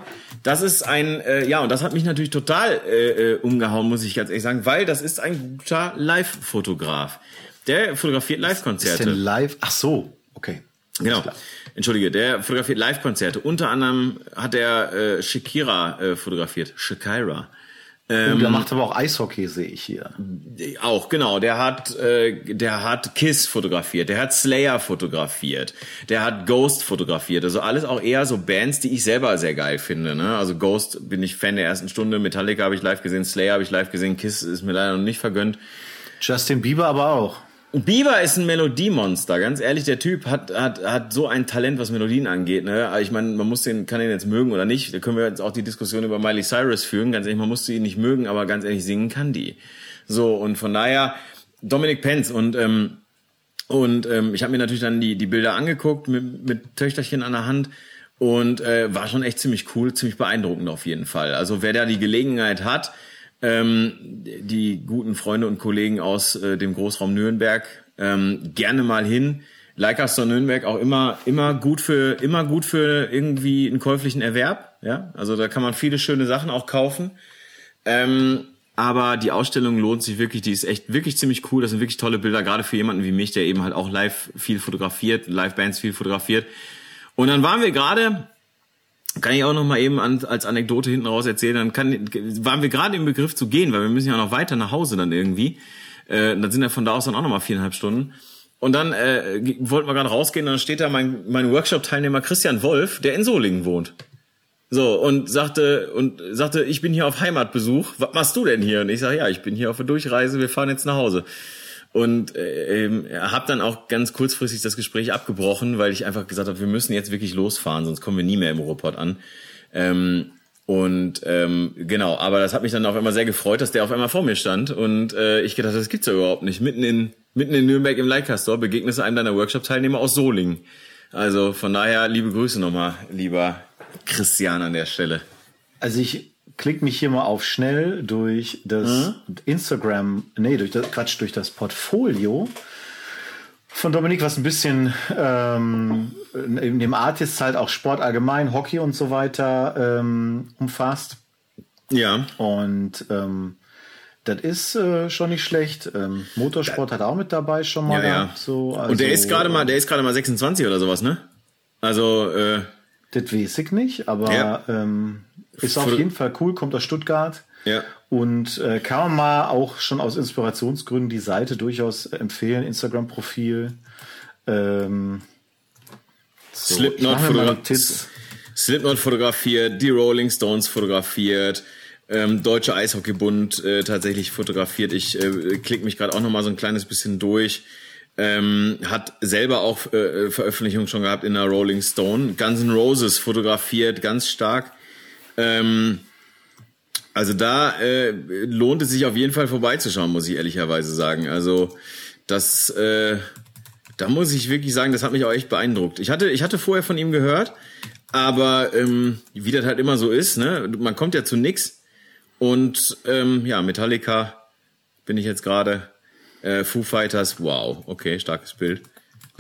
das ist ein, äh, ja, und das hat mich natürlich total äh, äh, umgehauen, muss ich ganz ehrlich sagen, weil das ist ein guter Live-Fotograf. Der fotografiert Live-Konzerte. Ist denn live? Ach so, okay. Genau. Entschuldige, der fotografiert Live-Konzerte. Unter anderem hat er äh, Shakira äh, fotografiert. Shakira. Ähm, oh, der macht aber auch Eishockey, sehe ich hier. Auch, genau. Der hat, äh, der hat Kiss fotografiert, der hat Slayer fotografiert, der hat Ghost fotografiert. Also alles auch eher so Bands, die ich selber sehr geil finde. Ne? Also Ghost bin ich Fan der ersten Stunde, Metallica habe ich live gesehen, Slayer habe ich live gesehen, Kiss ist mir leider noch nicht vergönnt. Justin Bieber aber auch. Bieber ist ein Melodiemonster, ganz ehrlich. Der Typ hat hat hat so ein Talent, was Melodien angeht. Ne, ich meine, man muss den, kann den jetzt mögen oder nicht. Da können wir jetzt auch die Diskussion über Miley Cyrus führen. Ganz ehrlich, man muss sie nicht mögen, aber ganz ehrlich, singen kann die. So und von daher Dominic Pence und ähm, und ähm, ich habe mir natürlich dann die die Bilder angeguckt mit mit Töchterchen an der Hand und äh, war schon echt ziemlich cool, ziemlich beeindruckend auf jeden Fall. Also wer da die Gelegenheit hat ähm, die guten Freunde und Kollegen aus äh, dem Großraum Nürnberg ähm, gerne mal hin. Leicester Nürnberg auch immer immer gut für immer gut für irgendwie einen käuflichen Erwerb. Ja, also da kann man viele schöne Sachen auch kaufen. Ähm, aber die Ausstellung lohnt sich wirklich, die ist echt wirklich ziemlich cool. Das sind wirklich tolle Bilder, gerade für jemanden wie mich, der eben halt auch live viel fotografiert, Live-Bands viel fotografiert. Und dann waren wir gerade kann ich auch noch mal eben an, als Anekdote hinten raus erzählen. Dann kann, waren wir gerade im Begriff zu gehen, weil wir müssen ja auch noch weiter nach Hause dann irgendwie. Äh, dann sind ja von da aus dann auch noch mal viereinhalb Stunden. Und dann äh, wollten wir gerade rausgehen, dann steht da mein, mein Workshop-Teilnehmer Christian Wolf, der in Solingen wohnt. So, und sagte, und sagte, ich bin hier auf Heimatbesuch. Was machst du denn hier? Und ich sage, ja, ich bin hier auf der Durchreise, wir fahren jetzt nach Hause. Und äh, ähm, habe dann auch ganz kurzfristig das Gespräch abgebrochen, weil ich einfach gesagt habe, wir müssen jetzt wirklich losfahren, sonst kommen wir nie mehr im Ruhrpott an. Ähm, und ähm, genau, aber das hat mich dann auf einmal sehr gefreut, dass der auf einmal vor mir stand. Und äh, ich gedacht, das gibt's ja überhaupt nicht. Mitten in, mitten in Nürnberg im Leica Store begegnest du einem deiner Workshop-Teilnehmer aus Solingen. Also von daher liebe Grüße nochmal, lieber Christian an der Stelle. Also ich klick mich hier mal auf schnell durch das mhm. Instagram, nee, durch das Quatsch, durch das Portfolio von Dominik, was ein bisschen ähm, in dem Artist halt auch Sport allgemein, Hockey und so weiter ähm, umfasst. Ja. Und ähm, das ist äh, schon nicht schlecht. Ähm, Motorsport da, hat auch mit dabei schon mal. Ja, ja. So, also, und der ist gerade mal, der ist gerade mal 26 oder sowas, ne? Also äh, das weiß ich nicht, aber ja. ähm, ist auf jeden Fall cool, kommt aus Stuttgart. Ja. Und äh, kann man mal auch schon aus Inspirationsgründen die Seite durchaus empfehlen, Instagram-Profil. Ähm, so, Slipknot, fotogra Slipknot fotografiert, die Rolling Stones fotografiert, ähm, Deutsche Eishockeybund äh, tatsächlich fotografiert. Ich äh, klicke mich gerade auch noch mal so ein kleines bisschen durch. Ähm, hat selber auch äh, Veröffentlichungen schon gehabt in der Rolling Stone. Guns N' Roses fotografiert, ganz stark. Ähm, also da äh, lohnt es sich auf jeden Fall vorbeizuschauen, muss ich ehrlicherweise sagen. Also das, äh, da muss ich wirklich sagen, das hat mich auch echt beeindruckt. Ich hatte, ich hatte vorher von ihm gehört, aber ähm, wie das halt immer so ist, ne, man kommt ja zu nix. Und ähm, ja, Metallica bin ich jetzt gerade. Äh, Foo Fighters, wow, okay, starkes Bild.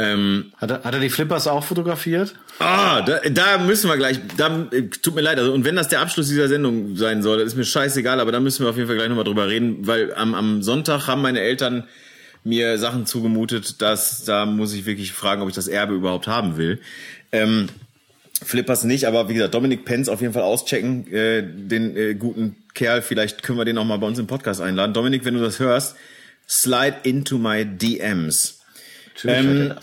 Ähm, hat, er, hat er die Flippers auch fotografiert? Ah, da, da müssen wir gleich. Da, tut mir leid. Also, und wenn das der Abschluss dieser Sendung sein soll, ist mir scheißegal, aber da müssen wir auf jeden Fall gleich nochmal drüber reden, weil am, am Sonntag haben meine Eltern mir Sachen zugemutet, dass da muss ich wirklich fragen, ob ich das Erbe überhaupt haben will. Ähm, Flippers nicht, aber wie gesagt, Dominik Penz auf jeden Fall auschecken, äh, den äh, guten Kerl. Vielleicht können wir den auch mal bei uns im Podcast einladen. Dominik, wenn du das hörst, slide into my DMs. Ähm,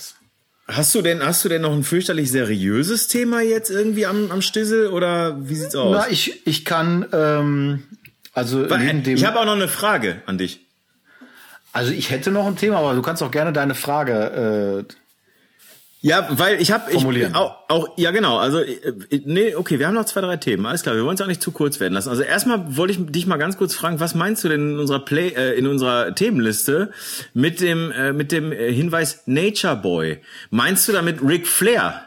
hast du denn, hast du denn noch ein fürchterlich seriöses Thema jetzt irgendwie am, am Stissel oder wie sieht's aus? Na, ich, ich kann, ähm, also Weil, neben dem, ich habe auch noch eine Frage an dich. Also ich hätte noch ein Thema, aber du kannst auch gerne deine Frage äh, ja, weil ich habe ich auch, auch ja genau, also äh, nee, okay, wir haben noch zwei drei Themen, alles klar, wir wollen es auch nicht zu kurz werden lassen. Also erstmal wollte ich dich mal ganz kurz fragen, was meinst du denn in unserer Play äh, in unserer Themenliste mit dem äh, mit dem äh, Hinweis Nature Boy? Meinst du damit Ric Flair?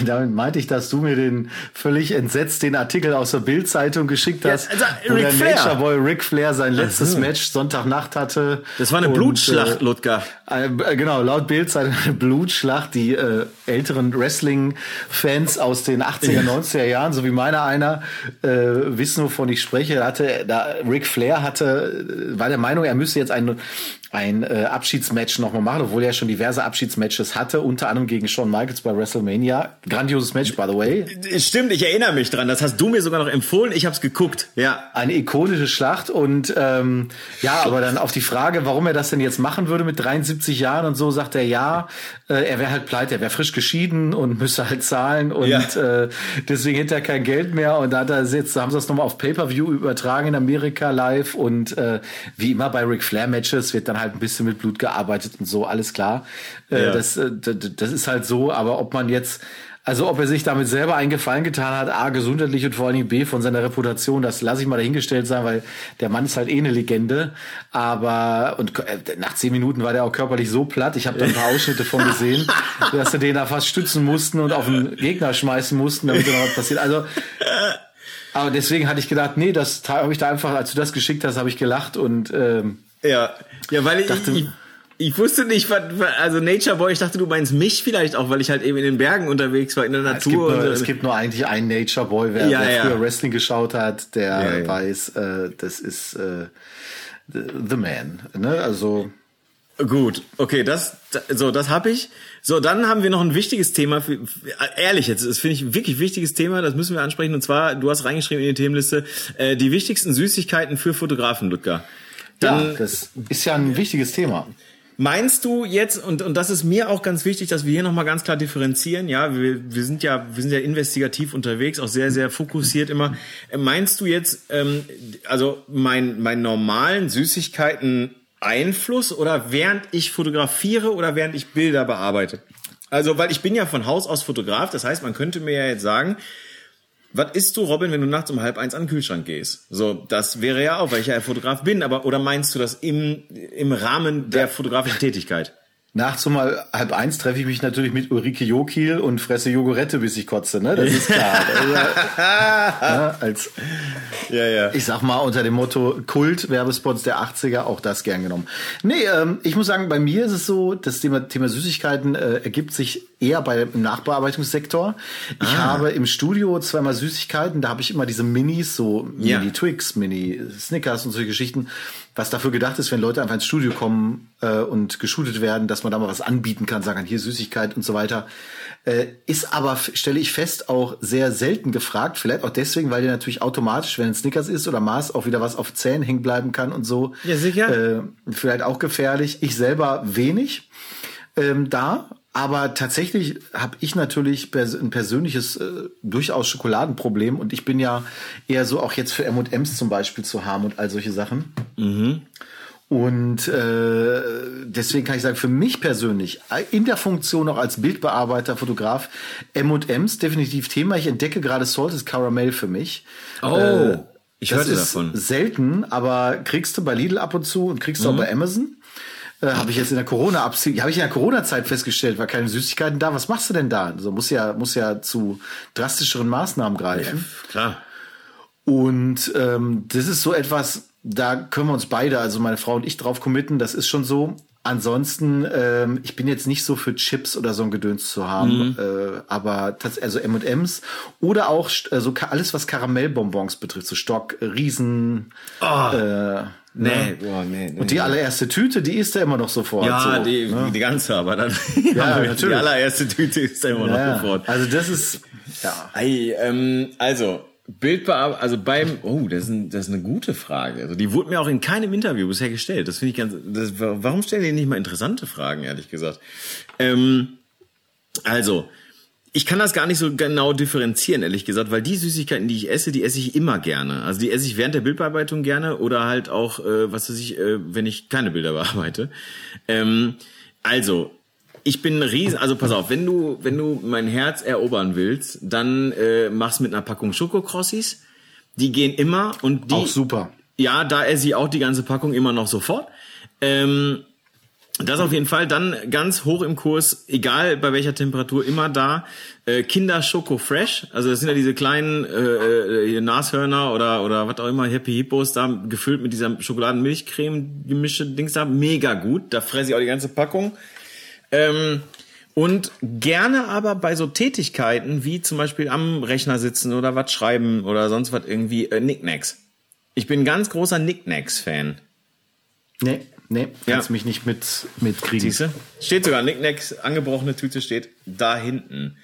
Damit meinte ich, dass du mir den völlig entsetzt den Artikel aus der Bildzeitung geschickt hast, ja, also, wo der Flair. Nature Boy Ric Flair sein letztes Match Sonntagnacht hatte. Das war eine und, Blutschlacht, äh, Ludger. Äh, genau, laut Bildzeitung eine Blutschlacht. Die äh, älteren Wrestling-Fans aus den 80er, 90er Jahren, so wie meiner einer, äh, wissen, wovon ich spreche. Hatte, da Ric Flair hatte, äh, war der Meinung, er müsste jetzt einen ein äh, Abschiedsmatch nochmal machen, obwohl er schon diverse Abschiedsmatches hatte, unter anderem gegen Shawn Michaels bei WrestleMania. Grandioses Match, by the way. Stimmt, ich erinnere mich dran. Das hast du mir sogar noch empfohlen. Ich habe es geguckt. Ja. Eine ikonische Schlacht und ähm, ja, aber dann auf die Frage, warum er das denn jetzt machen würde mit 73 Jahren und so, sagt er ja, äh, er wäre halt pleite, er wäre frisch geschieden und müsste halt zahlen und ja. äh, deswegen hätte er kein Geld mehr und da hat er jetzt, da haben sie das nochmal auf Pay-per-View übertragen in Amerika live und äh, wie immer bei Ric Flair Matches wird dann halt ein bisschen mit Blut gearbeitet und so, alles klar. Äh, ja. das, äh, das ist halt so, aber ob man jetzt also ob er sich damit selber einen Gefallen getan hat, A, gesundheitlich und vor allen Dingen B, von seiner Reputation, das lasse ich mal dahingestellt sein, weil der Mann ist halt eh eine Legende. Aber und äh, nach zehn Minuten war der auch körperlich so platt. Ich habe da ein paar Ausschnitte von gesehen, dass sie den da fast stützen mussten und auf den Gegner schmeißen mussten, damit da noch was passiert. Also aber deswegen hatte ich gedacht, nee, das habe ich da einfach, als du das geschickt hast, habe ich gelacht und ähm, ja, ja, weil ich, dachte, ich, ich wusste nicht, was, also Nature Boy, ich dachte, du meinst mich vielleicht auch, weil ich halt eben in den Bergen unterwegs war, in der Natur. Es gibt nur, es gibt nur eigentlich einen Nature Boy, wer, ja, wer früher Wrestling geschaut hat, der weiß, äh, das ist äh, the, Man. Ne? Also Gut, okay, das so, das habe ich. So, dann haben wir noch ein wichtiges Thema. Für, ehrlich jetzt, das finde ich ein wirklich wichtiges Thema. Das müssen wir ansprechen. Und zwar, du hast reingeschrieben in die Themenliste äh, die wichtigsten Süßigkeiten für Fotografen, Ludger. Dann, ja, das ist ja ein wichtiges Thema. Meinst du jetzt, und, und das ist mir auch ganz wichtig, dass wir hier nochmal ganz klar differenzieren, ja, wir, wir sind ja, wir sind ja investigativ unterwegs, auch sehr, sehr fokussiert immer. Meinst du jetzt, ähm, also mein, mein normalen Süßigkeiten Einfluss oder während ich fotografiere oder während ich Bilder bearbeite? Also, weil ich bin ja von Haus aus Fotograf, das heißt, man könnte mir ja jetzt sagen, was isst du, Robin, wenn du nachts um halb eins an den Kühlschrank gehst? So, das wäre ja auch, weil ich ja Fotograf bin, aber oder meinst du das im, im Rahmen der fotografischen Tätigkeit? Nachts um halb eins treffe ich mich natürlich mit Ulrike Jokil und fresse Jogurette, bis ich kotze, ne? Das ist klar. ja, als, ja, ja. Ich sag mal unter dem Motto Kult-Werbespots der 80er, auch das gern genommen. Nee, ähm, ich muss sagen, bei mir ist es so, das Thema, Thema Süßigkeiten äh, ergibt sich eher bei im Nachbearbeitungssektor. Ich ah. habe im Studio zweimal Süßigkeiten, da habe ich immer diese Minis, so ja. Mini-Twix, Mini-Snickers und solche Geschichten was dafür gedacht ist, wenn Leute einfach ins Studio kommen äh, und geshootet werden, dass man da mal was anbieten kann, sagen hier Süßigkeit und so weiter. Äh, ist aber, stelle ich fest, auch sehr selten gefragt. Vielleicht auch deswegen, weil dir natürlich automatisch, wenn ein Snickers ist oder Mars, auch wieder was auf Zähnen hängen bleiben kann und so. Ja, sicher. Äh, vielleicht auch gefährlich. Ich selber wenig ähm, da. Aber tatsächlich habe ich natürlich pers ein persönliches äh, durchaus Schokoladenproblem und ich bin ja eher so auch jetzt für M&M's zum Beispiel zu haben und all solche Sachen. Mhm. Und äh, deswegen kann ich sagen, für mich persönlich, in der Funktion auch als Bildbearbeiter, Fotograf, M&M's definitiv Thema. Ich entdecke gerade Salted Caramel für mich. Oh, äh, ich hörte davon. Selten, aber kriegst du bei Lidl ab und zu und kriegst du mhm. auch bei Amazon. Äh, habe ich jetzt in der Corona habe ich in der Corona Zeit festgestellt, war keine Süßigkeiten da. Was machst du denn da? Also muss ja muss ja zu drastischeren Maßnahmen greifen. Ja, klar. Und ähm, das ist so etwas, da können wir uns beide, also meine Frau und ich, drauf committen. Das ist schon so. Ansonsten, ähm, ich bin jetzt nicht so für Chips oder so ein Gedöns zu haben, mhm. äh, aber also M&M's oder auch äh, so alles, was Karamellbonbons betrifft, so Stock, Riesen, oh. äh, Nee, ne? boah, nee, nee. Und die allererste Tüte, die ist ja immer noch sofort. Ja, so, die, ne? die ganze, aber dann. ja, natürlich. Die allererste Tüte ist ja immer noch ja, sofort. Also das ist, ja. Ei, ähm, also, Bildbearbeitung, also beim, oh, das ist, ein, das ist eine gute Frage. Also die wurde mir auch in keinem Interview bisher gestellt. Das finde ich ganz, das, warum stellen die nicht mal interessante Fragen, ehrlich gesagt? Ähm, also, ich kann das gar nicht so genau differenzieren, ehrlich gesagt, weil die Süßigkeiten, die ich esse, die esse ich immer gerne. Also die esse ich während der Bildbearbeitung gerne oder halt auch, äh, was weiß ich, äh, wenn ich keine Bilder bearbeite. Ähm, also, ich bin ein riesen, also pass auf, wenn du, wenn du mein Herz erobern willst, dann äh, mach's mit einer Packung Schokokrossis. Die gehen immer und die. Auch super. Ja, da esse ich auch die ganze Packung immer noch sofort. Ähm, das auf jeden Fall. Dann ganz hoch im Kurs, egal bei welcher Temperatur, immer da. Äh, Kinder Schoko Fresh. Also das sind ja diese kleinen äh, äh, Nashörner oder oder was auch immer, Happy Hippos da gefüllt mit dieser Schokoladenmilchcreme gemischte Dings da. Mega gut. Da fresse ich auch die ganze Packung. Ähm, und gerne aber bei so Tätigkeiten wie zum Beispiel am Rechner sitzen oder was schreiben oder sonst was irgendwie äh, Nicknacks. Ich bin ein ganz großer Nicknacks-Fan. Nee. Nee, kannst ja. mich nicht mit, mitkriegen. Siehste? Steht sogar, Nicknacks, angebrochene Tüte steht da hinten.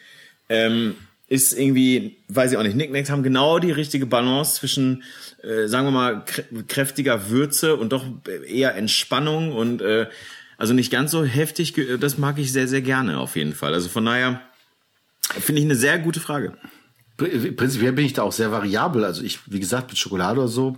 Ähm, ist irgendwie, weiß ich auch nicht, Nicknacks haben genau die richtige Balance zwischen, äh, sagen wir mal, kräftiger Würze und doch eher Entspannung und äh, also nicht ganz so heftig. Das mag ich sehr, sehr gerne auf jeden Fall. Also von daher finde ich eine sehr gute Frage. Prinzipiell bin ich da auch sehr variabel. Also ich, wie gesagt, mit Schokolade oder so.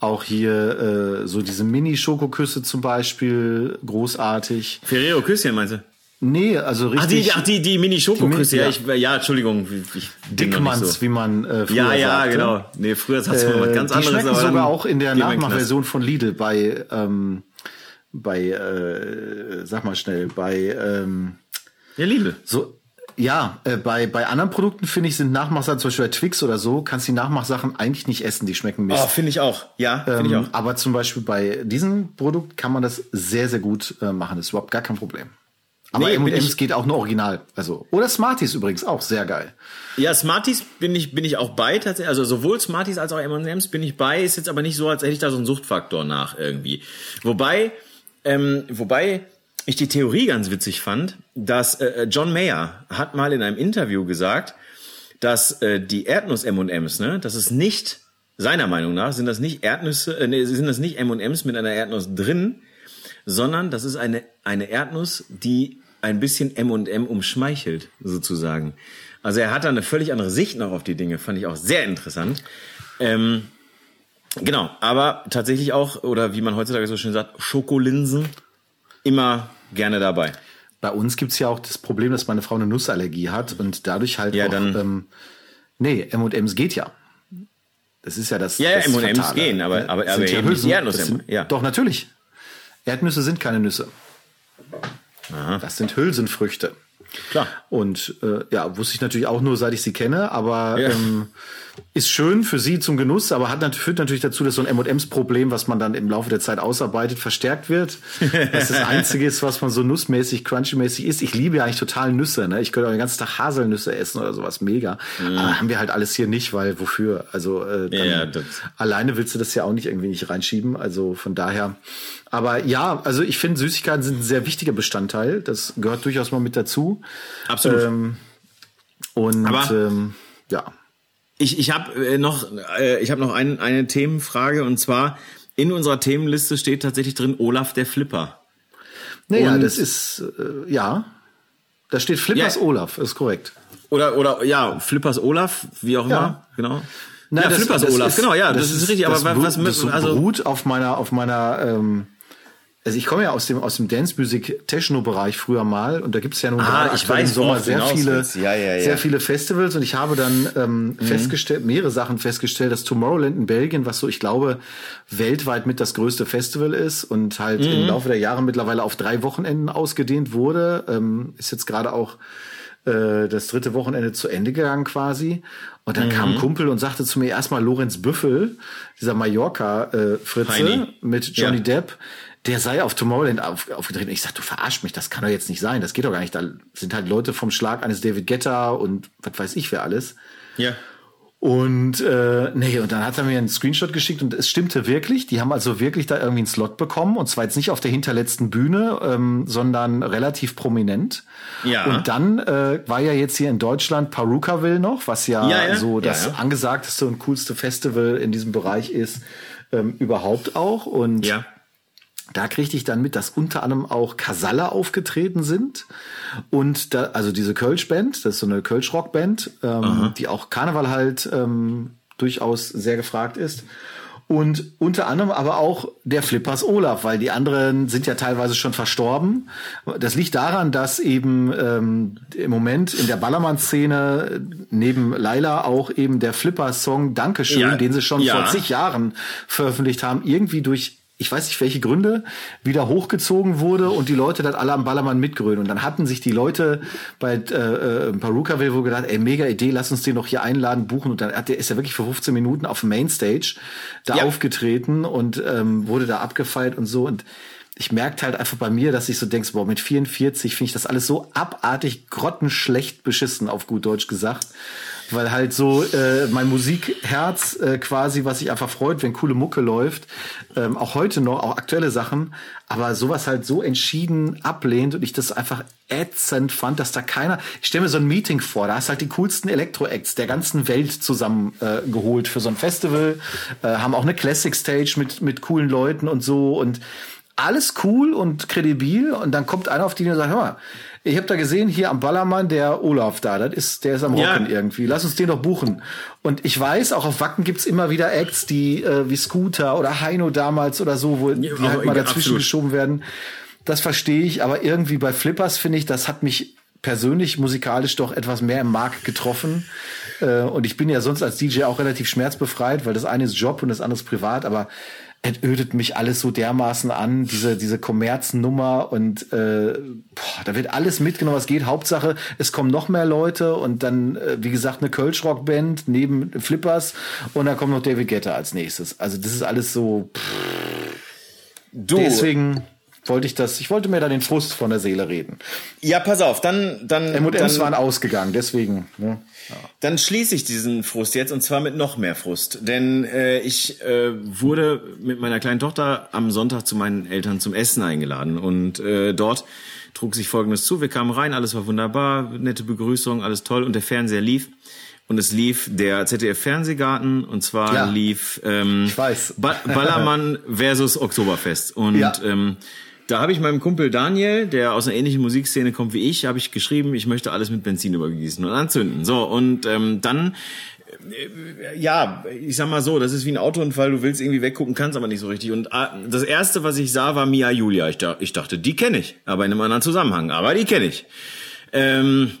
Auch hier äh, so diese Mini-Schokoküsse zum Beispiel, großartig. Ferrero-Küsschen meinst du? Nee, also richtig. Ach, die, ach, die, die Mini-Schokoküsse, ja, ich, ja, Entschuldigung. Ich Dickmanns, so. wie man äh, früher Ja, ja, sagte. genau. Nee, früher hast du äh, was ganz die anderes. Die sogar auch in der Nachmachversion von Lidl bei, ähm, bei, äh, sag mal schnell, bei, ähm, ja, Lidl. So, ja, äh, bei, bei anderen Produkten finde ich, sind Nachmachsachen, zum Beispiel bei Twix oder so, kannst du die Nachmachsachen eigentlich nicht essen, die schmecken Mist. Oh, finde ich auch. Ja, finde ähm, ich auch. Aber zum Beispiel bei diesem Produkt kann man das sehr, sehr gut äh, machen. Das ist überhaupt gar kein Problem. Aber nee, M&M's geht auch nur original. Also, oder Smarties übrigens auch sehr geil. Ja, Smarties bin ich, bin ich auch bei tatsächlich. Also sowohl Smarties als auch M&M's bin ich bei. Ist jetzt aber nicht so, als hätte ich da so einen Suchtfaktor nach irgendwie. Wobei, ähm, wobei, ich die Theorie ganz witzig fand, dass äh, John Mayer hat mal in einem Interview gesagt, dass äh, die Erdnuss M&Ms, ne, das ist nicht seiner Meinung nach sind das nicht Erdnüsse, äh, nee, sind das nicht M&Ms mit einer Erdnuss drin, sondern das ist eine eine Erdnuss, die ein bisschen M&M umschmeichelt sozusagen. Also er hat da eine völlig andere Sicht noch auf die Dinge, fand ich auch sehr interessant. Ähm, genau, aber tatsächlich auch oder wie man heutzutage so schön sagt, Schokolinsen immer gerne dabei. Bei uns gibt's ja auch das Problem, dass meine Frau eine Nussallergie hat und dadurch halt ja, auch, dann, ähm, nee, M&M's geht ja. Das ist ja das. Ja, das M&M's gehen, aber, aber, aber sind ja eben Hülsen. Das sind, ja. Doch, natürlich. Erdnüsse sind keine Nüsse. Aha. Das sind Hülsenfrüchte. Klar. Und äh, ja, wusste ich natürlich auch nur, seit ich sie kenne, aber Ja. ähm, ist schön für sie zum Genuss, aber hat, führt natürlich dazu, dass so ein M&M's-Problem, was man dann im Laufe der Zeit ausarbeitet, verstärkt wird. Das ist das Einzige ist, was man so nussmäßig, crunchy-mäßig isst. Ich liebe ja eigentlich total Nüsse. Ne? Ich könnte auch den ganzen Tag Haselnüsse essen oder sowas. Mega. Aber haben wir halt alles hier nicht, weil wofür? Also äh, dann, Mhm. Ja, alleine willst du das ja auch nicht irgendwie nicht reinschieben. Also von daher. Aber ja, also ich finde, Süßigkeiten sind ein sehr wichtiger Bestandteil. Das gehört durchaus mal mit dazu. Absolut. Ähm, und Aber- ähm, ja. Ich, ich habe äh, noch, äh, ich habe noch ein, eine Themenfrage und zwar in unserer Themenliste steht tatsächlich drin Olaf der Flipper. Naja, Und- das ist, äh, ja. Da steht Flippers ja. Olaf, ist korrekt. Oder, oder, ja, Flippers Olaf, wie auch immer, ja. genau. Nein, ja, das, Flippers das Olaf, ist, genau, ja, das, das ist richtig, aber was so also. beruht auf meiner, auf meiner, ähm, also ich komme ja aus dem aus dem Dance Music Techno Bereich früher mal und da gibt es ja nun ah, ich weiß, im Sommer sehr viele ja, ja, ja. sehr viele Festivals und ich habe dann ähm, mhm. festgestellt mehrere Sachen festgestellt, dass Tomorrowland in Belgien, was so ich glaube weltweit mit das größte Festival ist und halt mhm. im Laufe der Jahre mittlerweile auf drei Wochenenden ausgedehnt wurde, ähm, ist jetzt gerade auch äh, das dritte Wochenende zu Ende gegangen quasi. Und dann mhm. kam ein Kumpel und sagte zu mir erstmal Lorenz Büffel, dieser Mallorca-Fritze äh, mit Johnny ja. Depp, der sei auf Tomorrowland auf, aufgetreten. Ich sag, du verarscht mich, das kann doch jetzt nicht sein. Das geht doch gar nicht. Da sind halt Leute vom Schlag eines David Guetta und was weiß ich wer alles. Ja. Und äh, nee, und dann hat er mir einen Screenshot geschickt und es stimmte wirklich. Die haben also wirklich da irgendwie einen Slot bekommen und zwar jetzt nicht auf der hinterletzten Bühne, ähm, sondern relativ prominent. Ja. Und dann äh, war ja jetzt hier in Deutschland Perukaville noch, was ja, ja, ja. so das ja, angesagteste und coolste Festival in diesem Bereich ist ähm, überhaupt auch. Und ja da kriegte ich dann mit, dass unter anderem auch Casalla aufgetreten sind und da, also diese Kölsch-Band, das ist so eine Kölsch-Rock-Band, ähm, die auch Karneval halt ähm, durchaus sehr gefragt ist. Und unter anderem aber auch der Flippers Olaf, weil die anderen sind ja teilweise schon verstorben. Das liegt daran, dass eben ähm, im Moment in der Ballermann-Szene neben Laila auch eben der Flippers-Song Dankeschön, ja, den sie schon ja. vor zig Jahren veröffentlicht haben, irgendwie durch ich weiß nicht welche Gründe, wieder hochgezogen wurde und die Leute dann alle am Ballermann mitgrönen. Und dann hatten sich die Leute bei äh, äh, Perukaville wohl gedacht, ey, mega Idee, lass uns den noch hier einladen, buchen. Und dann hat der, ist er wirklich für 15 Minuten auf dem Mainstage da ja. aufgetreten und ähm, wurde da abgefeiert und so. Und ich merkte halt einfach bei mir, dass ich so denkst, boah, mit 44 finde ich das alles so abartig grottenschlecht beschissen, auf gut Deutsch gesagt. Weil halt so äh, mein Musikherz äh, quasi, was sich einfach freut, wenn coole Mucke läuft, ähm, auch heute noch, auch aktuelle Sachen, aber sowas halt so entschieden ablehnt und ich das einfach ätzend fand, dass da keiner, ich stelle mir so ein Meeting vor, da hast halt die coolsten Elektro-Acts der ganzen Welt zusammen äh, für so ein Festival, äh, haben auch eine Classic Stage mit, mit coolen Leuten und so und alles cool und kredibil und dann kommt einer auf die und sagt, hör mal, ich habe da gesehen, hier am Ballermann, der Olaf da, das ist, der ist am Rocken ja. irgendwie. Lass uns den doch buchen. Und ich weiß, auch auf Wacken gibt's immer wieder Acts, die äh, wie Scooter oder Heino damals oder so, wo die ja, halt mal dazwischen absolut. geschoben werden. Das verstehe ich, aber irgendwie bei Flippers finde ich, das hat mich persönlich musikalisch doch etwas mehr im Markt getroffen. Äh, und ich bin ja sonst als DJ auch relativ schmerzbefreit, weil das eine ist Job und das andere ist privat, aber ödet mich alles so dermaßen an, diese, diese Kommerznummer und äh, boah, da wird alles mitgenommen, was geht. Hauptsache, es kommen noch mehr Leute und dann, äh, wie gesagt, eine Kölsch-Rock-Band neben Flippers und dann kommt noch David Guetta als nächstes. Also das ist alles so. Pff. Du. Deswegen wollte ich das, ich wollte mir da den Frust von der Seele reden. Ja, pass auf, dann, dann. M&M's waren ausgegangen, deswegen. Ne? Ja. Dann schließe ich diesen Frust jetzt und zwar mit noch mehr Frust, denn äh, ich äh, wurde mit meiner kleinen Tochter am Sonntag zu meinen Eltern zum Essen eingeladen und äh, dort trug sich Folgendes zu: Wir kamen rein, alles war wunderbar, nette Begrüßung, alles toll und der Fernseher lief. Und es lief der ZDF Fernsehgarten und zwar ja, lief ähm. Ba Ballermann versus Oktoberfest und ja. ähm, da habe ich meinem Kumpel Daniel, der aus einer ähnlichen Musikszene kommt wie ich, habe ich geschrieben, ich möchte alles mit Benzin übergießen und anzünden. So, und ähm, dann äh, ja, ich sag mal so, das ist wie ein Autounfall, du willst irgendwie weggucken, kannst aber nicht so richtig. Und ah, das erste, was ich sah, war Mia Julia. Ich, dachte, ich dachte, die kenne ich, aber in einem anderen Zusammenhang, aber die kenne ich. Ähm,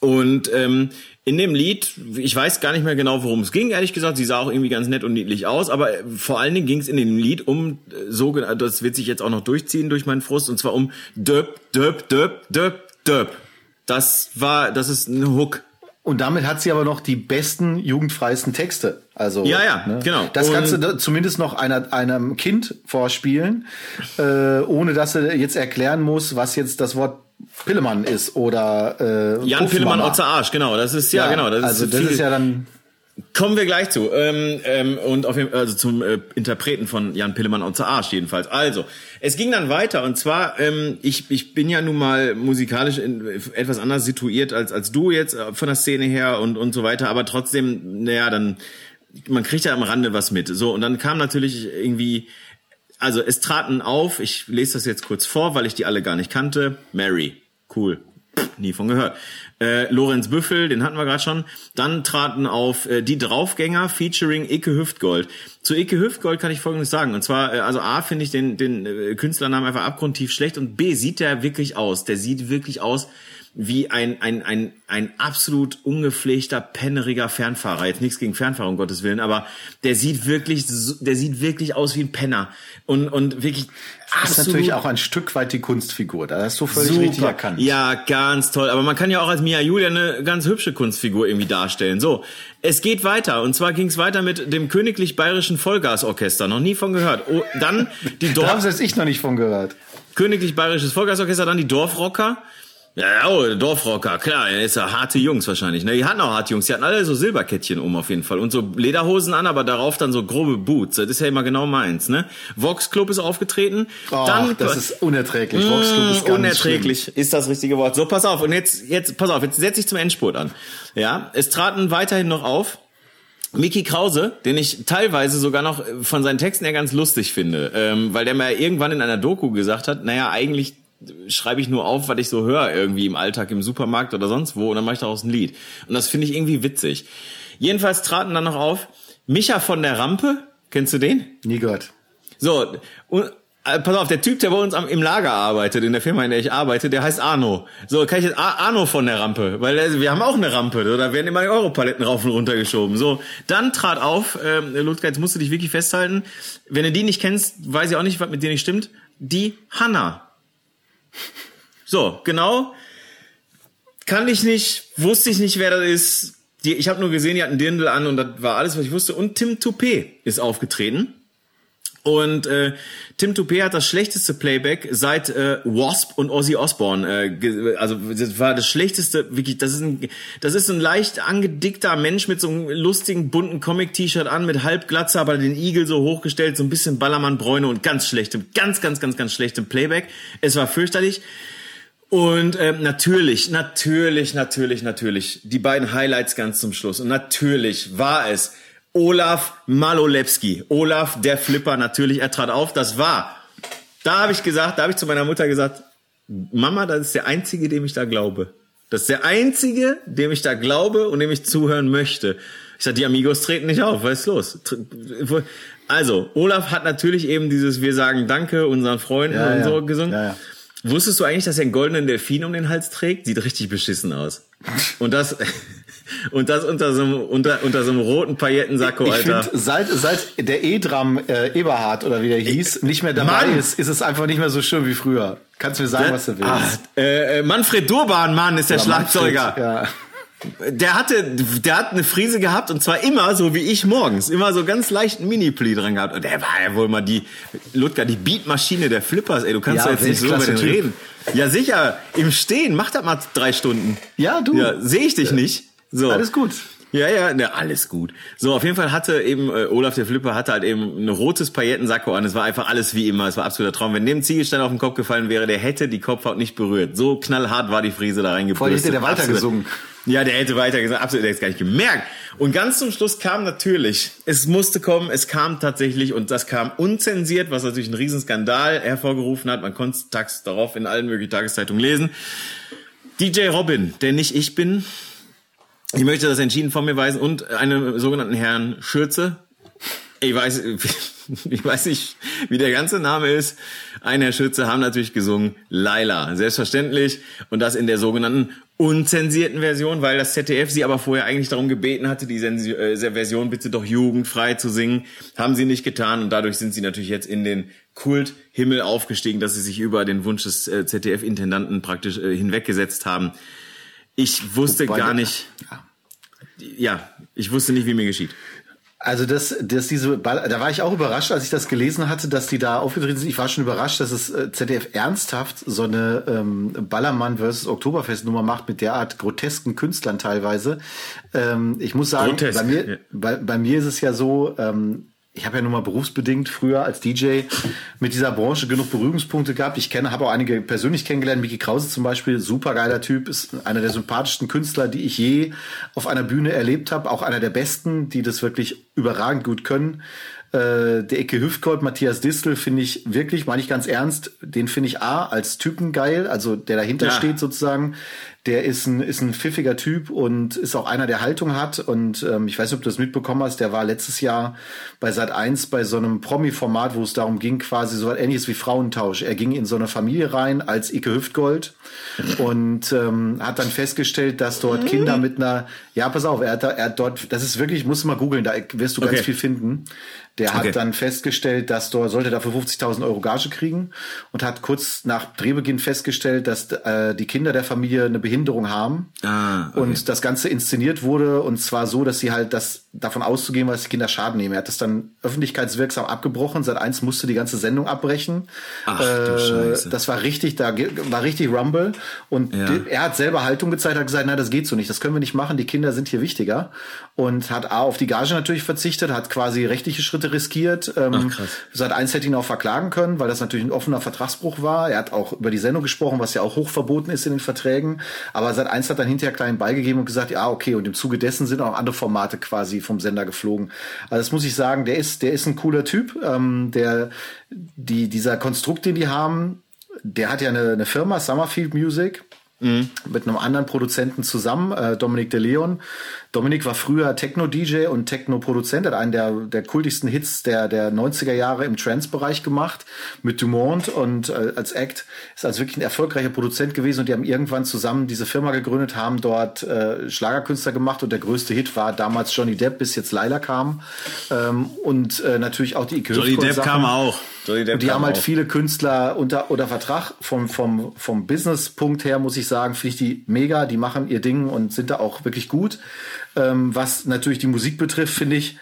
und ähm, in dem Lied, ich weiß gar nicht mehr genau, worum es ging, ehrlich gesagt, sie sah auch irgendwie ganz nett und niedlich aus, aber vor allen Dingen ging es in dem Lied um äh, so, das wird sich jetzt auch noch durchziehen durch meinen Frust, und zwar um Döp, Döp, Döp, Döp, Döp. Das war, das ist ein Hook. Und damit hat sie aber noch die besten, jugendfreisten Texte. Also, ja, ja, ne? genau. Das kannst du zumindest noch einer, einem Kind vorspielen, äh, ohne dass er jetzt erklären muss, was jetzt das Wort Pillemann ist oder äh, Jan Pillemann Otzer Arsch, genau. Das ist ja, ja genau. Das also ist das ist ja dann Kommen wir gleich zu. Ähm, ähm, und auf jeden, also zum äh, Interpreten von Jan Pillemann und Arsch jedenfalls. Also, es ging dann weiter und zwar, ähm, ich, ich bin ja nun mal musikalisch in, etwas anders situiert als, als du jetzt äh, von der Szene her und, und so weiter, aber trotzdem, naja, dann, man kriegt ja am Rande was mit. So, und dann kam natürlich irgendwie, also es traten auf, ich lese das jetzt kurz vor, weil ich die alle gar nicht kannte, Mary, cool. nie von gehört. Äh, Lorenz Büffel, den hatten wir gerade schon. Dann traten auf äh, die Draufgänger featuring Icke Hüftgold. Zu Icke Hüftgold kann ich Folgendes sagen. Und zwar, äh, also A, finde ich den, den äh, Künstlernamen einfach abgrundtief schlecht und B, sieht der wirklich aus. Der sieht wirklich aus wie ein, ein, ein, ein absolut ungepflegter, penneriger Fernfahrer. Jetzt nichts gegen Fernfahrer, um Gottes Willen, aber der sieht wirklich, der sieht wirklich aus wie ein Penner. Und, und wirklich das ist natürlich auch ein Stück weit die Kunstfigur. Da hast du völlig Super. richtig erkannt. Ja, ganz toll. Aber man kann ja auch als Mia Julia eine ganz hübsche Kunstfigur irgendwie darstellen. So, es geht weiter. Und zwar ging es weiter mit dem Königlich Bayerischen Vollgasorchester. Noch nie von gehört. Oh, dann die Dorf... da haben Sie ich noch nicht von gehört. Königlich Bayerisches Vollgasorchester, dann die Dorfrocker. Ja, oh, Dorfrocker, klar, er ist ja harte Jungs wahrscheinlich. Ne? Die hatten auch harte Jungs, die hatten alle so Silberkettchen um auf jeden Fall und so Lederhosen an, aber darauf dann so grobe Boots. Das ist ja immer genau meins, ne? Vox Club ist aufgetreten. Oh, dann das ist unerträglich. Vox Club ist ganz unerträglich schlimm. ist das richtige Wort. So, pass auf und jetzt jetzt pass auf, jetzt setze ich zum Endspurt an. Ja, es traten weiterhin noch auf Mickey Krause, den ich teilweise sogar noch von seinen Texten her ganz lustig finde, ähm, weil der mir irgendwann in einer Doku gesagt hat, naja, eigentlich schreibe ich nur auf, was ich so höre irgendwie im Alltag im Supermarkt oder sonst wo und dann mache ich daraus ein Lied. Und das finde ich irgendwie witzig. Jedenfalls traten dann noch auf Micha von der Rampe, kennst du den? Nie gehört. So, und, äh, pass auf, der Typ, der bei uns am, im Lager arbeitet, in der Firma, in der ich arbeite, der heißt Arno. So, kann ich jetzt Arno von der Rampe, weil der, wir haben auch eine Rampe, da werden immer die Europaletten rauf und runter geschoben. So, dann trat auf, ähm, Ludger, jetzt musst du dich wirklich festhalten, wenn du die nicht kennst, weiß ich auch nicht, was mit dir nicht stimmt, die Hanna. So, genau. Kann ich nicht, wusste ich nicht, wer das ist. Die, ich habe nur gesehen, die hatten Dirndl an und das war alles, was ich wusste. Und Tim Toupé ist aufgetreten. Und äh, Tim Toupé hat das schlechteste Playback seit äh, Wasp und Ozzy Osbourne. Äh, also das war das schlechteste, wirklich, das ist ein, das ist ein leicht angedickter Mensch mit so einem lustigen, bunten Comic-T-Shirt an, mit Halbglatze, aber den Igel so hochgestellt, so ein bisschen Ballermann-Bräune und ganz schlechtem, ganz, ganz, ganz, ganz schlechtem Playback. Es war fürchterlich. Und äh, natürlich, natürlich, natürlich, natürlich, die beiden Highlights ganz zum Schluss. Und natürlich war es Olaf Malolewski. Olaf, der Flipper, natürlich, er trat auf. Das war, da habe ich gesagt, da habe ich zu meiner Mutter gesagt, Mama, das ist der Einzige, dem ich da glaube. Das ist der Einzige, dem ich da glaube und dem ich zuhören möchte. Ich sag, die Amigos treten nicht auf, was ist los? Also, Olaf hat natürlich eben dieses Wir sagen Danke unseren Freunden ja, und so ja. gesungen. Ja, Wusstest du eigentlich, dass er einen goldenen Delfin um den Hals trägt? Sieht richtig beschissen aus. Und das, und das unter so einem, unter, unter so einem roten Paillettensacko, ich Alter. Find, seit, seit der E-Dram äh, Eberhard oder wie der hieß, nicht mehr dabei Mann. ist, ist es einfach nicht mehr so schön wie früher. Kannst du mir sagen, das, was du willst? Ah, äh, Manfred Durban, Mann, ist der oder Schlagzeuger. Manfred, ja. Der hatte, der hat eine Frise gehabt und zwar immer so wie ich morgens, immer so ganz leichten Mini-Pli dran gehabt. Und der war ja wohl mal die, Ludger, die Beatmaschine der Flippers, ey, du kannst ja, jetzt nicht so über den reden. Ja, sicher, im Stehen, mach das mal drei Stunden. Ja, du. Ja, sehe ich dich nicht. So. Alles gut. Ja, ja, ne, alles gut. So, auf jeden Fall hatte eben äh, Olaf der Flipper hatte halt eben ein rotes Paillettensacko an. Es war einfach alles wie immer. Es war absoluter Traum. Wenn dem Ziegelstein auf den Kopf gefallen wäre, der hätte die Kopfhaut nicht berührt. So knallhart war die Frise da reingebürstet. Vorher hätte der weiter gesungen. Ja, der hätte weiter gesagt. Absolut, der hätte es gar nicht gemerkt. Und ganz zum Schluss kam natürlich, es musste kommen, es kam tatsächlich und das kam unzensiert, was natürlich einen Riesenskandal hervorgerufen hat. Man konnte tags darauf in allen möglichen Tageszeitungen lesen. DJ Robin, der nicht ich bin, ich möchte das entschieden von mir weisen und einem sogenannten Herrn Schürze. Ich weiß, ich weiß nicht, wie der ganze Name ist. Ein Herr Schürze haben natürlich gesungen Laila, selbstverständlich. Und das in der sogenannten unzensierten Version, weil das ZDF sie aber vorher eigentlich darum gebeten hatte, diese äh, Version bitte doch jugendfrei zu singen. Haben sie nicht getan und dadurch sind sie natürlich jetzt in den Kulthimmel aufgestiegen, dass sie sich über den Wunsch des äh, ZDF-Intendanten praktisch äh, hinweggesetzt haben. Ich wusste Wobei, gar nicht. Ja. ja, ich wusste nicht, wie mir geschieht. Also das, das diese, da war ich auch überrascht, als ich das gelesen hatte, dass die da aufgetreten sind. Ich war schon überrascht, dass es äh, ZDF ernsthaft so eine ähm, Ballermann versus Oktoberfest Nummer macht mit derart grotesken Künstlern teilweise. Ähm, ich muss sagen, Grotesk, bei mir, ja. bei, bei mir ist es ja so, ähm, ich habe ja nun mal berufsbedingt früher als DJ mit dieser Branche genug Berührungspunkte gehabt. Ich kenne, habe auch einige persönlich kennengelernt. Mickey Krause zum Beispiel, super geiler Typ, ist einer der sympathischsten Künstler, die ich je auf einer Bühne erlebt habe. Auch einer der besten, die das wirklich überragend gut können. Äh, der Ecke Hüftgold, Matthias Distel, finde ich wirklich, meine ich ganz ernst, den finde ich A als Typen geil, also der dahinter ja. steht sozusagen. Der ist ein, ist ein pfiffiger Typ und ist auch einer, der Haltung hat. Und ähm, ich weiß nicht, ob du das mitbekommen hast, der war letztes Jahr bei Sat 1 bei so einem Promi-Format, wo es darum ging, quasi so was ähnliches wie Frauentausch. Er ging in so eine Familie rein als Ike Hüftgold und ähm, hat dann festgestellt, dass dort Kinder mit einer, ja, pass auf, er hat, da, er hat dort, das ist wirklich, musst du mal googeln, da wirst du okay. ganz viel finden. Der hat okay. dann festgestellt, dass dort sollte dafür 50.000 Euro Gage kriegen und hat kurz nach Drehbeginn festgestellt, dass äh, die Kinder der Familie eine Behinderung haben ah, okay. und das Ganze inszeniert wurde und zwar so, dass sie halt das davon auszugehen, dass die Kinder Schaden nehmen. Er hat das dann öffentlichkeitswirksam abgebrochen. Seit eins musste die ganze Sendung abbrechen. Ach, äh, Scheiße. Das war richtig, da war richtig Rumble und ja. er hat selber Haltung gezeigt, hat gesagt, nein, das geht so nicht, das können wir nicht machen. Die Kinder sind hier wichtiger und hat A auf die Gage natürlich verzichtet, hat quasi rechtliche Schritte riskiert. Ähm, Ach, Seit eins hätte ihn auch verklagen können, weil das natürlich ein offener Vertragsbruch war. Er hat auch über die Sendung gesprochen, was ja auch hoch verboten ist in den Verträgen. Aber seit eins hat dann hinterher kleinen beigegeben und gesagt, ja, okay. Und im Zuge dessen sind auch andere Formate quasi vom Sender geflogen. Also das muss ich sagen, der ist, der ist ein cooler Typ. Ähm, der, die, dieser Konstrukt, den die haben, der hat ja eine, eine Firma, Summerfield Music. Mhm. Mit einem anderen Produzenten zusammen, äh, Dominik de Leon. Dominik war früher Techno-DJ und Techno-Produzent, hat einen der, der kultigsten Hits der, der 90er Jahre im Trance-Bereich gemacht mit Dumont und äh, als Act ist also wirklich ein erfolgreicher Produzent gewesen und die haben irgendwann zusammen diese Firma gegründet, haben dort äh, Schlagerkünstler gemacht und der größte Hit war damals Johnny Depp, bis jetzt Laila kam ähm, und äh, natürlich auch die Ike Johnny Depp kam auch. Johnny Depp und die haben halt auch. viele Künstler unter, unter Vertrag. Vom, vom, vom Business-Punkt her muss ich sagen, finde ich die mega. Die machen ihr Ding und sind da auch wirklich gut. Ähm, was natürlich die Musik betrifft, finde ich,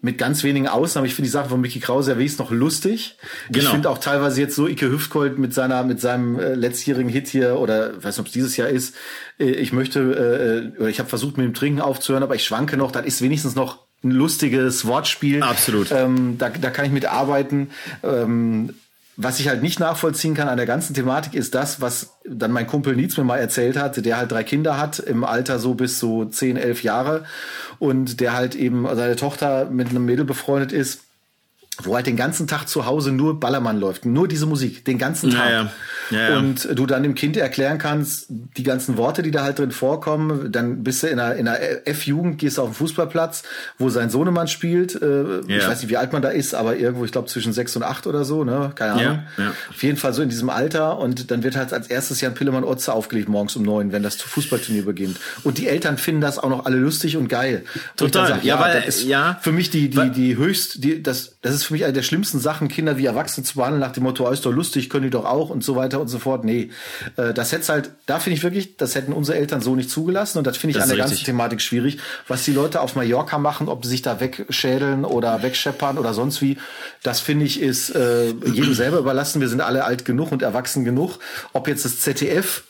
mit ganz wenigen Ausnahmen. Ich finde die Sache von Mickey Krause erwähnt noch lustig. Genau. Ich finde auch teilweise jetzt so Ike Hüftgold mit seiner, mit seinem äh, letztjährigen Hit hier oder weiß nicht, ob es dieses Jahr ist. Äh, ich möchte, äh, oder ich habe versucht mit dem Trinken aufzuhören, aber ich schwanke noch. Das ist wenigstens noch ein lustiges Wortspiel. Absolut. Ähm, da, da kann ich mit arbeiten. Ähm, was ich halt nicht nachvollziehen kann an der ganzen Thematik ist das, was dann mein Kumpel Nietz mir mal erzählt hat, der halt drei Kinder hat, im Alter so bis so zehn, elf Jahre. Und der halt eben seine Tochter mit einem Mädel befreundet ist wo halt den ganzen Tag zu Hause nur Ballermann läuft, nur diese Musik, den ganzen Tag. Ja, ja. Ja, und du dann dem Kind erklären kannst, die ganzen Worte, die da halt drin vorkommen, dann bist du in einer, in einer F-Jugend, gehst auf den Fußballplatz, wo sein Sohnemann spielt. Äh, ich weiß nicht, wie alt man da ist, aber irgendwo, ich glaube, zwischen sechs und acht oder so, ne? Keine Ahnung. Auf jeden Fall so in diesem Alter. Und dann wird halt als erstes Jan Pillemann Otze aufgelegt morgens um neun, wenn das Fußballturnier beginnt. Und die Eltern finden das auch noch alle lustig und geil. Total. Sag, ja, weil, das ist ja. für mich die, die, die höchst, die, das, das ist für mich eine der schlimmsten Sachen, Kinder wie Erwachsene zu behandeln, nach dem Motto, oh, ist doch lustig, können die doch auch und so weiter und so fort. Nee, äh, das hätte halt, da finde ich wirklich, das hätten unsere Eltern so nicht zugelassen und das finde ich an der ganzen Thematik schwierig. Was die Leute auf Mallorca machen, ob sie sich da wegschädeln oder wegscheppern oder sonst wie, das finde ich ist äh, jedem selber überlassen. Wir sind alle alt genug und erwachsen genug. Ob jetzt das ZDF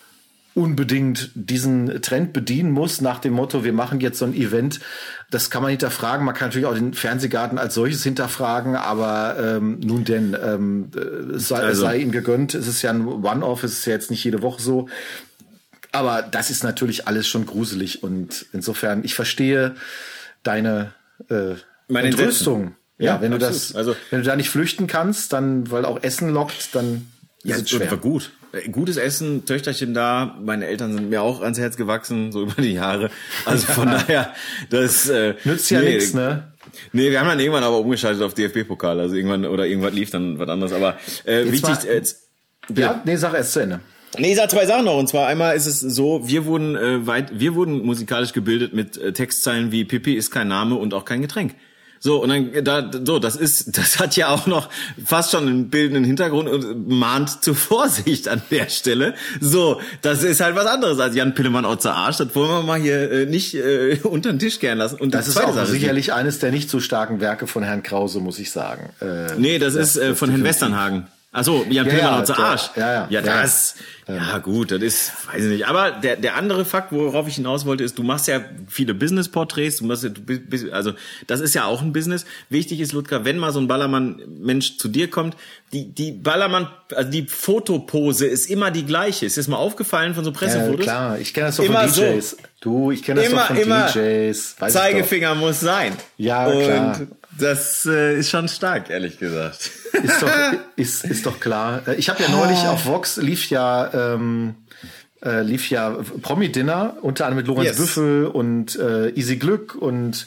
unbedingt diesen Trend bedienen muss, nach dem Motto, wir machen jetzt so ein Event. Das kann man hinterfragen. Man kann natürlich auch den Fernsehgarten als solches hinterfragen, aber ähm, nun denn, ähm, es sei, also. sei ihm gegönnt. Es ist ja ein One-Off, es ist ja jetzt nicht jede Woche so. Aber das ist natürlich alles schon gruselig und insofern, ich verstehe deine äh, Meine Entrüstung. Ja, ja, wenn absolut. du das, also, wenn du da nicht flüchten kannst, dann, weil auch Essen lockt, dann ja, ist es schwer. war gut. Äh, gutes Essen, Töchterchen da. Meine Eltern sind mir auch ans Herz gewachsen, so über die Jahre. Also von daher, das äh, nützt ja nee, nichts, ne? Nee, wir haben dann irgendwann aber umgeschaltet auf DFB-Pokal, also irgendwann oder irgendwas lief dann was anderes. Aber äh, jetzt wichtig, war, jetzt, ja, nee, sag erst zu Ende. Nee, ich sag zwei Sachen noch. Und zwar einmal ist es so, wir wurden äh, weit, wir wurden musikalisch gebildet mit äh, Textzeilen wie Pipi ist kein Name und auch kein Getränk. So, und dann, da, so, das ist, das hat ja auch noch fast schon einen bildenden Hintergrund und mahnt zur Vorsicht an der Stelle. So, das ist halt was anderes als Jan Pillemann Otzer Arsch. Das wollen wir mal hier äh, nicht äh, unter den Tisch gern lassen. Und das ist auch Sache sicherlich eines der nicht so starken Werke von Herrn Krause, muss ich sagen. Äh, nee, das, das ist äh, von Herrn Westernhagen. Achso, Jan Ja, Pillmann ja, zu Arsch. ja, ja, ja, ja. das, ja, gut, das ist, weiß ich nicht. Aber der, der andere Fakt, worauf ich hinaus wollte, ist, du machst ja viele Business-Porträts, du machst ja, du bist- also, das ist ja auch ein Business. Wichtig ist, Ludger, wenn mal so ein Ballermann-Mensch zu dir kommt, die, die Ballermann, also die Fotopose ist immer die gleiche. Ist dir das mal aufgefallen von so Ja, Pressefotos? klar, ich kenne das doch Immer von so. DJs. Du, ich kenne das Immer, doch von immer. DJs. Weiß. Zeigefinger muss sein. Ja, Und klar. Das äh, ist schon stark, ehrlich gesagt. Ist doch, ist, ist doch klar. Äh, Ich habe ja neulich Ah. auf Vox lief ja ähm, äh, lief ja Promi-Dinner, unter anderem mit Lorenz Yes. Büffel und äh, Easy Glück und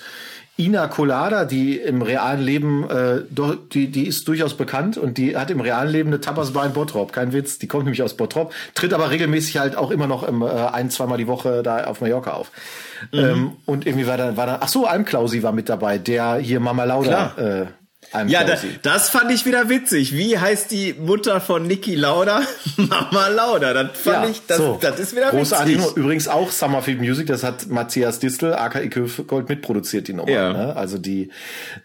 Ina Colada, die im realen Leben, äh, doch, die, die ist durchaus bekannt und die hat im realen Leben eine Tapas-Bar in Bottrop. Kein Witz, die kommt nämlich aus Bottrop, tritt aber regelmäßig halt auch immer noch im, äh, ein, zweimal die Woche da auf Mallorca auf. Mhm. Ähm, und irgendwie war da, war da, ach so, Almklausi war mit dabei, der hier Mama Lauda, Klar. äh, Ja, da, das fand ich wieder witzig. Wie heißt die Mutter von Niki Lauda? Mama Lauda. Das fand ich, das, so. das ist wieder Großartig. witzig. Übrigens auch Summerfield Music, das hat Matthias Distel, aka Gold mitproduziert, die Nummer. Ja. Ne? Also die,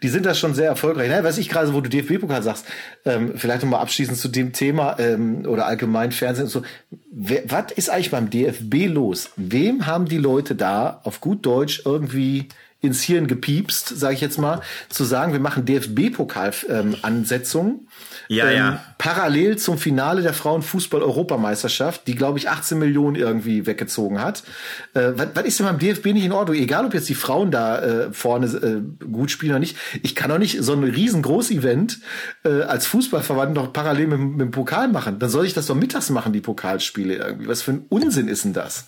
die sind da schon sehr erfolgreich. Ne? Weiß ich gerade, wo du DFB-Pokal sagst, ähm, vielleicht nochmal abschließend zu dem Thema ähm, oder allgemein Fernsehen und so. Wer, was ist eigentlich beim DFB los? Wem haben die Leute da auf gut Deutsch irgendwie ins Hirn gepiepst, sage ich jetzt mal, zu sagen, wir machen DFB-Pokal-Ansetzungen. Ja, ja. Parallel zum Finale der Frauenfußball-Europameisterschaft, die, glaube ich, 18 Millionen irgendwie weggezogen hat. Äh, was, was ist denn beim DFB nicht in Ordnung? Egal, ob jetzt die Frauen da äh, vorne äh, gut spielen oder nicht. Ich kann doch nicht so ein riesengroß Event äh, als Fußballverband noch parallel mit, mit dem Pokal machen. Dann soll ich das doch mittags machen, die Pokalspiele irgendwie. Was für ein Unsinn ist denn das?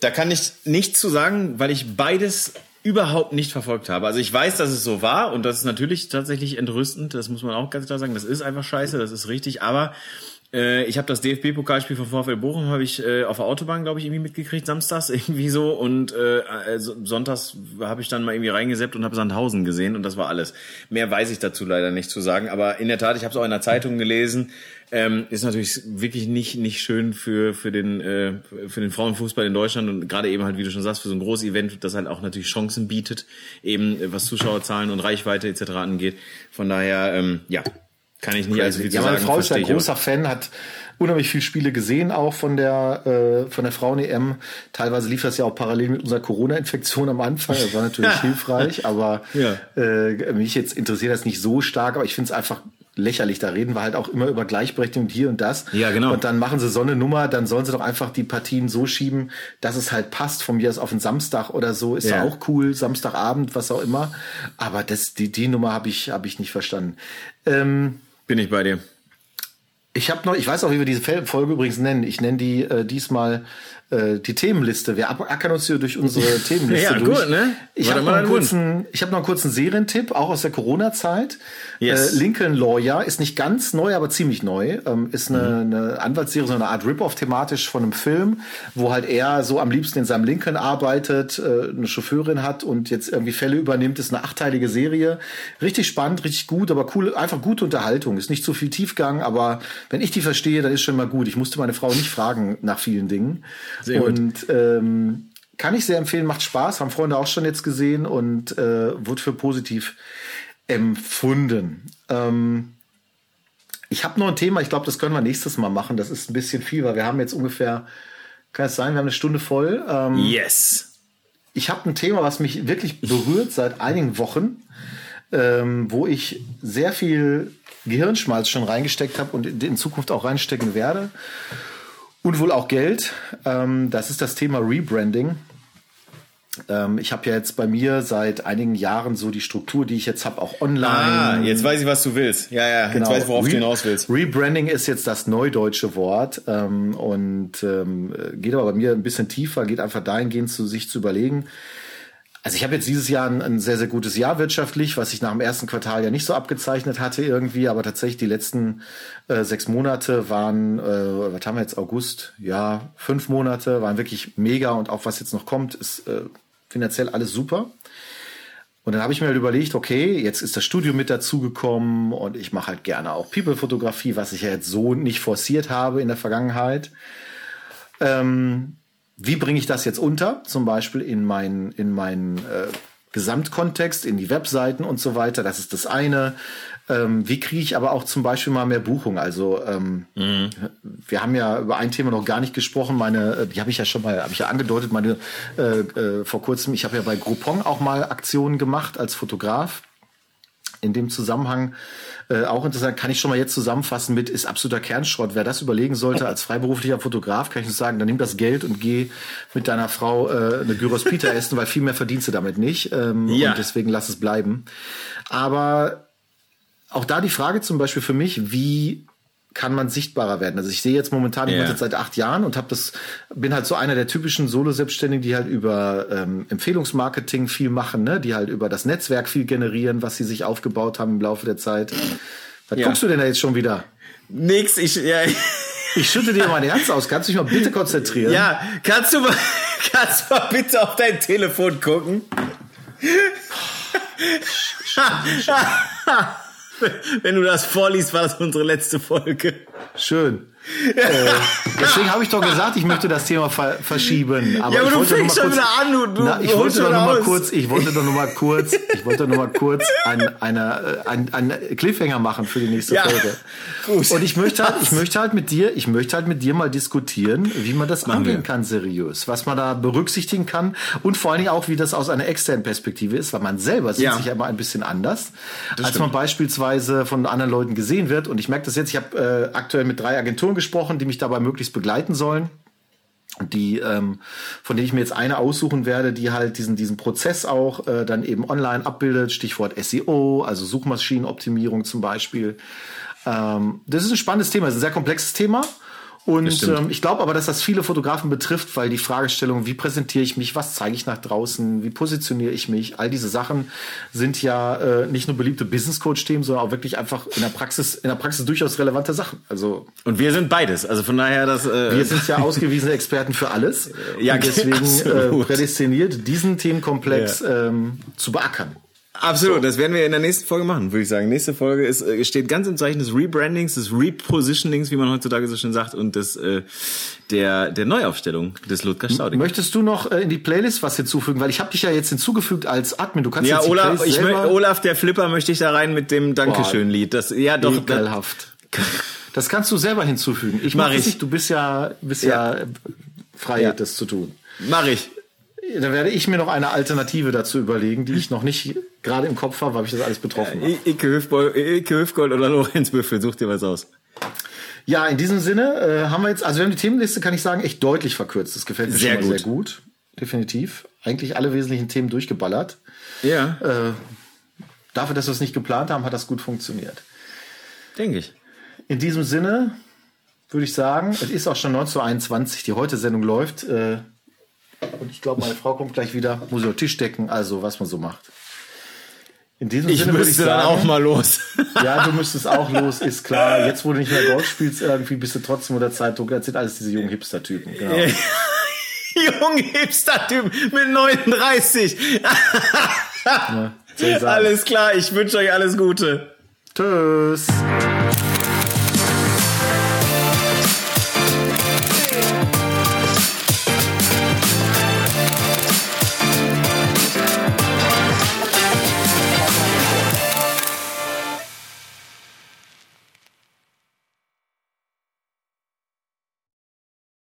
Da kann ich nichts zu sagen, weil ich beides überhaupt nicht verfolgt habe. Also ich weiß, dass es so war und das ist natürlich tatsächlich entrüstend. Das muss man auch ganz klar sagen. Das ist einfach scheiße, das ist richtig. Aber äh, ich habe das DFB-Pokalspiel von VfL Bochum habe ich äh, auf der Autobahn, glaube ich, irgendwie mitgekriegt, samstags irgendwie so und äh, äh, so- sonntags habe ich dann mal irgendwie reingeseppt und habe Sandhausen gesehen und das war alles. Mehr weiß ich dazu leider nicht zu sagen. Aber in der Tat, ich habe es auch in der Zeitung gelesen. Ähm, ist natürlich wirklich nicht nicht schön für für den äh, für den Frauenfußball in Deutschland und gerade eben halt wie du schon sagst für so ein großes Event, das halt auch natürlich Chancen bietet, eben äh, was Zuschauerzahlen und Reichweite etc. angeht. Von daher ähm, ja kann ich nicht allzu viel ja, zu meine sagen. Frau ist ja ein großer Fan, hat unheimlich viele Spiele gesehen, auch von der, äh, von der Frauen-EM. Teilweise lief das ja auch parallel mit unserer Corona-Infektion am Anfang. Das war natürlich hilfreich, aber Ja. äh, mich jetzt interessiert das nicht so stark, aber ich finde es einfach lächerlich. Da reden wir halt auch immer über Gleichberechtigung hier und das. Ja, genau. Und dann machen sie so eine Nummer, dann sollen sie doch einfach die Partien so schieben, dass es halt passt. Von mir aus auf den Samstag oder so ist ja Ja. auch cool, Samstagabend, was auch immer. Aber das, die, die Nummer habe ich, hab ich nicht verstanden. Ähm, Bin ich bei dir. ich habe noch, ich weiß auch, wie wir diese Folge übrigens nennen. Ich nenne die äh, diesmal äh, die Themenliste. Wir ackern uns hier durch unsere Themenliste Ja, durch. gut, ne? Ich habe noch, einen deinen Mund. kurzen- ich hab noch einen kurzen Serientipp, auch aus der Corona-Zeit. Yes. Äh, Lincoln Lawyer ist nicht ganz neu, aber ziemlich neu. Ähm, ist eine, eine Anwaltsserie, so eine Art Rip-Off thematisch von einem Film, wo halt er so am liebsten in seinem Lincoln arbeitet, äh, eine Chauffeurin hat und jetzt irgendwie Fälle übernimmt. Ist eine achteilige Serie. Richtig spannend, richtig gut, aber cool, einfach gute Unterhaltung. Ist nicht zu viel Tiefgang, aber wenn ich die verstehe, dann ist schon mal gut. Ich musste meine Frau nicht fragen nach vielen Dingen. Sehr gut. und ähm, kann ich sehr empfehlen, macht Spaß, haben Freunde auch schon jetzt gesehen und äh, wurde für positiv empfunden. Ähm, ich habe noch ein Thema, ich glaube, das können wir nächstes Mal machen. Das ist ein bisschen viel, weil wir haben jetzt ungefähr, kann es sein, wir haben eine Stunde voll. Ähm, Yes. ich habe ein Thema, was mich wirklich berührt seit einigen Wochen, ähm, wo ich sehr viel Gehirnschmalz schon reingesteckt habe und in Zukunft auch reinstecken werde. Und wohl auch Geld. Ähm, das ist das Thema Rebranding. Ähm, ich habe ja jetzt bei mir seit einigen Jahren so die Struktur, die ich jetzt habe, auch online. Ah, jetzt weiß ich, was du willst. Ja, ja, jetzt weiß ich, worauf du Re- hinaus willst. Rebranding ist jetzt das neudeutsche Wort ähm, und ähm, geht aber bei mir ein bisschen tiefer, geht einfach dahingehend zu sich zu überlegen. Also ich habe jetzt dieses Jahr ein, ein sehr, sehr gutes Jahr wirtschaftlich, was sich nach dem ersten Quartal ja nicht so abgezeichnet hatte irgendwie, aber tatsächlich die letzten äh, sechs Monate waren, äh, was haben wir jetzt, August, ja, fünf Monate, waren wirklich mega und auch was jetzt noch kommt, ist äh, finanziell alles super. Und dann habe ich mir halt überlegt, okay, jetzt ist das Studio mit dazugekommen und ich mache halt gerne auch People-Fotografie, was ich ja jetzt so nicht forciert habe in der Vergangenheit. Ähm, wie bringe ich das jetzt unter? Zum Beispiel in mein, in mein äh, Gesamtkontext in die Webseiten und so weiter. Das ist das eine. Ähm, wie kriege ich aber auch zum Beispiel mal mehr Buchung? Also ähm, mhm. wir haben ja über ein Thema noch gar nicht gesprochen. Meine, äh, die habe ich ja schon mal, habe ich ja angedeutet. Meine äh, äh, vor kurzem, ich habe ja bei Groupon auch mal Aktionen gemacht als Fotograf. In dem Zusammenhang äh, auch interessant, kann ich schon mal jetzt zusammenfassen mit, ist absoluter Kernschrott. Wer das überlegen sollte als freiberuflicher Fotograf, kann ich nur sagen, dann nimm das Geld und geh mit deiner Frau äh, eine Gyros Pita essen, weil viel mehr verdienst du damit nicht. Ähm, ja. Und deswegen lass es bleiben. Aber auch da die Frage zum Beispiel für mich, wie kann man sichtbarer werden. Also ich sehe jetzt momentan, ich yeah. mache jetzt seit acht Jahren und habe das, bin halt so einer der typischen Solo-Selbstständigen, die halt über ähm, Empfehlungsmarketing viel machen, ne? die halt über das Netzwerk viel generieren, was sie sich aufgebaut haben im Laufe der Zeit. Was ja. guckst du denn da jetzt schon wieder? Nix, ich, ja. Ich schütte dir mein Herz aus. Kannst du dich mal bitte konzentrieren? Ja, kannst du mal, kannst du mal bitte auf dein Telefon gucken? Wenn du das vorliest, war das unsere letzte Folge. Schön. Äh, deswegen habe ich doch gesagt, ich möchte das Thema ver verschieben. Aber, ja, aber du fängst schon wieder an, du, du na, ich wollte doch nur mal kurz, ich wollte doch nur mal kurz, ich wollte nur mal kurz ein, eine, ein, ein Cliffhanger machen für die nächste ja, Folge. Gut. Und ich möchte halt, ich möchte halt mit dir, ich möchte halt mit dir mal diskutieren, wie man das angehen kann seriös, was man da berücksichtigen kann und vor allen Dingen auch, wie das aus einer externen Perspektive ist, weil man selber sieht ja. sich ja immer ein bisschen anders, das als stimmt. man beispielsweise von anderen Leuten gesehen wird. Und ich merke das jetzt, ich habe äh, aktuell mit drei Agenturen gesprochen, die mich dabei möglichst begleiten sollen die ähm, von denen ich mir jetzt eine aussuchen werde, die halt diesen diesen Prozess auch äh, dann eben online abbildet. Stichwort SEO, also Suchmaschinenoptimierung zum Beispiel. Ähm, das ist ein spannendes Thema, ist ein sehr komplexes Thema. Und ähm, ich glaube aber, dass das viele Fotografen betrifft, weil die Fragestellung, wie präsentiere ich mich, was zeige ich nach draußen, wie positioniere ich mich, all diese Sachen sind ja äh, nicht nur beliebte Business Coach Themen, sondern auch wirklich einfach in der Praxis, in der Praxis durchaus relevante Sachen. Also und wir sind beides, also von daher das. Äh wir sind ja ausgewiesene Experten für alles. ja, und deswegen äh, prädestiniert diesen Themenkomplex ja. ähm, zu beackern. Absolut, so. das werden wir in der nächsten Folge machen, würde ich sagen. Nächste Folge ist, äh, steht ganz im Zeichen des Rebrandings, des Repositionings, wie man heutzutage so schön sagt, und des, äh, der, der Neuaufstellung des Ludger Stauding. Möchtest du noch äh, in die Playlist was hinzufügen? Weil ich habe dich ja jetzt hinzugefügt als Admin. Du kannst ja, jetzt Olaf, ich Olaf, der Flipper, möchte ich da rein mit dem Dankeschön-Lied. Das, ja, doch. Ekelhaft. Das kannst du selber hinzufügen. Ich mache es nicht. Du bist ja, bist ja, ja frei, ja. das zu tun. Mach ich. Da werde ich mir noch eine Alternative dazu überlegen, die ich noch nicht gerade im Kopf habe, weil ich das alles betroffen habe. Ike Hüfgold, Ike Hüfgold oder Lorenz Büffel, such dir was aus. Ja, in diesem Sinne äh, haben wir jetzt, also wir haben die Themenliste, kann ich sagen, echt deutlich verkürzt. Das gefällt mir sehr gut. sehr gut. Definitiv. Eigentlich alle wesentlichen Themen durchgeballert. Ja. Äh, dafür, dass wir es nicht geplant haben, hat das gut funktioniert. Denke ich. In diesem Sinne würde ich sagen, es ist auch schon 1921, die heute Sendung läuft. Äh, und ich glaube, meine Frau kommt gleich wieder, muss ich auf den Tisch decken, also was man so macht. In diesem ich Sinne würde ich sagen, dann auch mal los. ja, du müsstest auch los, ist klar. Jetzt, wo du nicht mehr Golf spielst, irgendwie bist du trotzdem unter Zeitdruck. Das sind alles diese jungen Hipster-Typen. Genau. junge Hipster-Typen mit 39. ja, alles klar, ich wünsche euch alles Gute. Tschüss.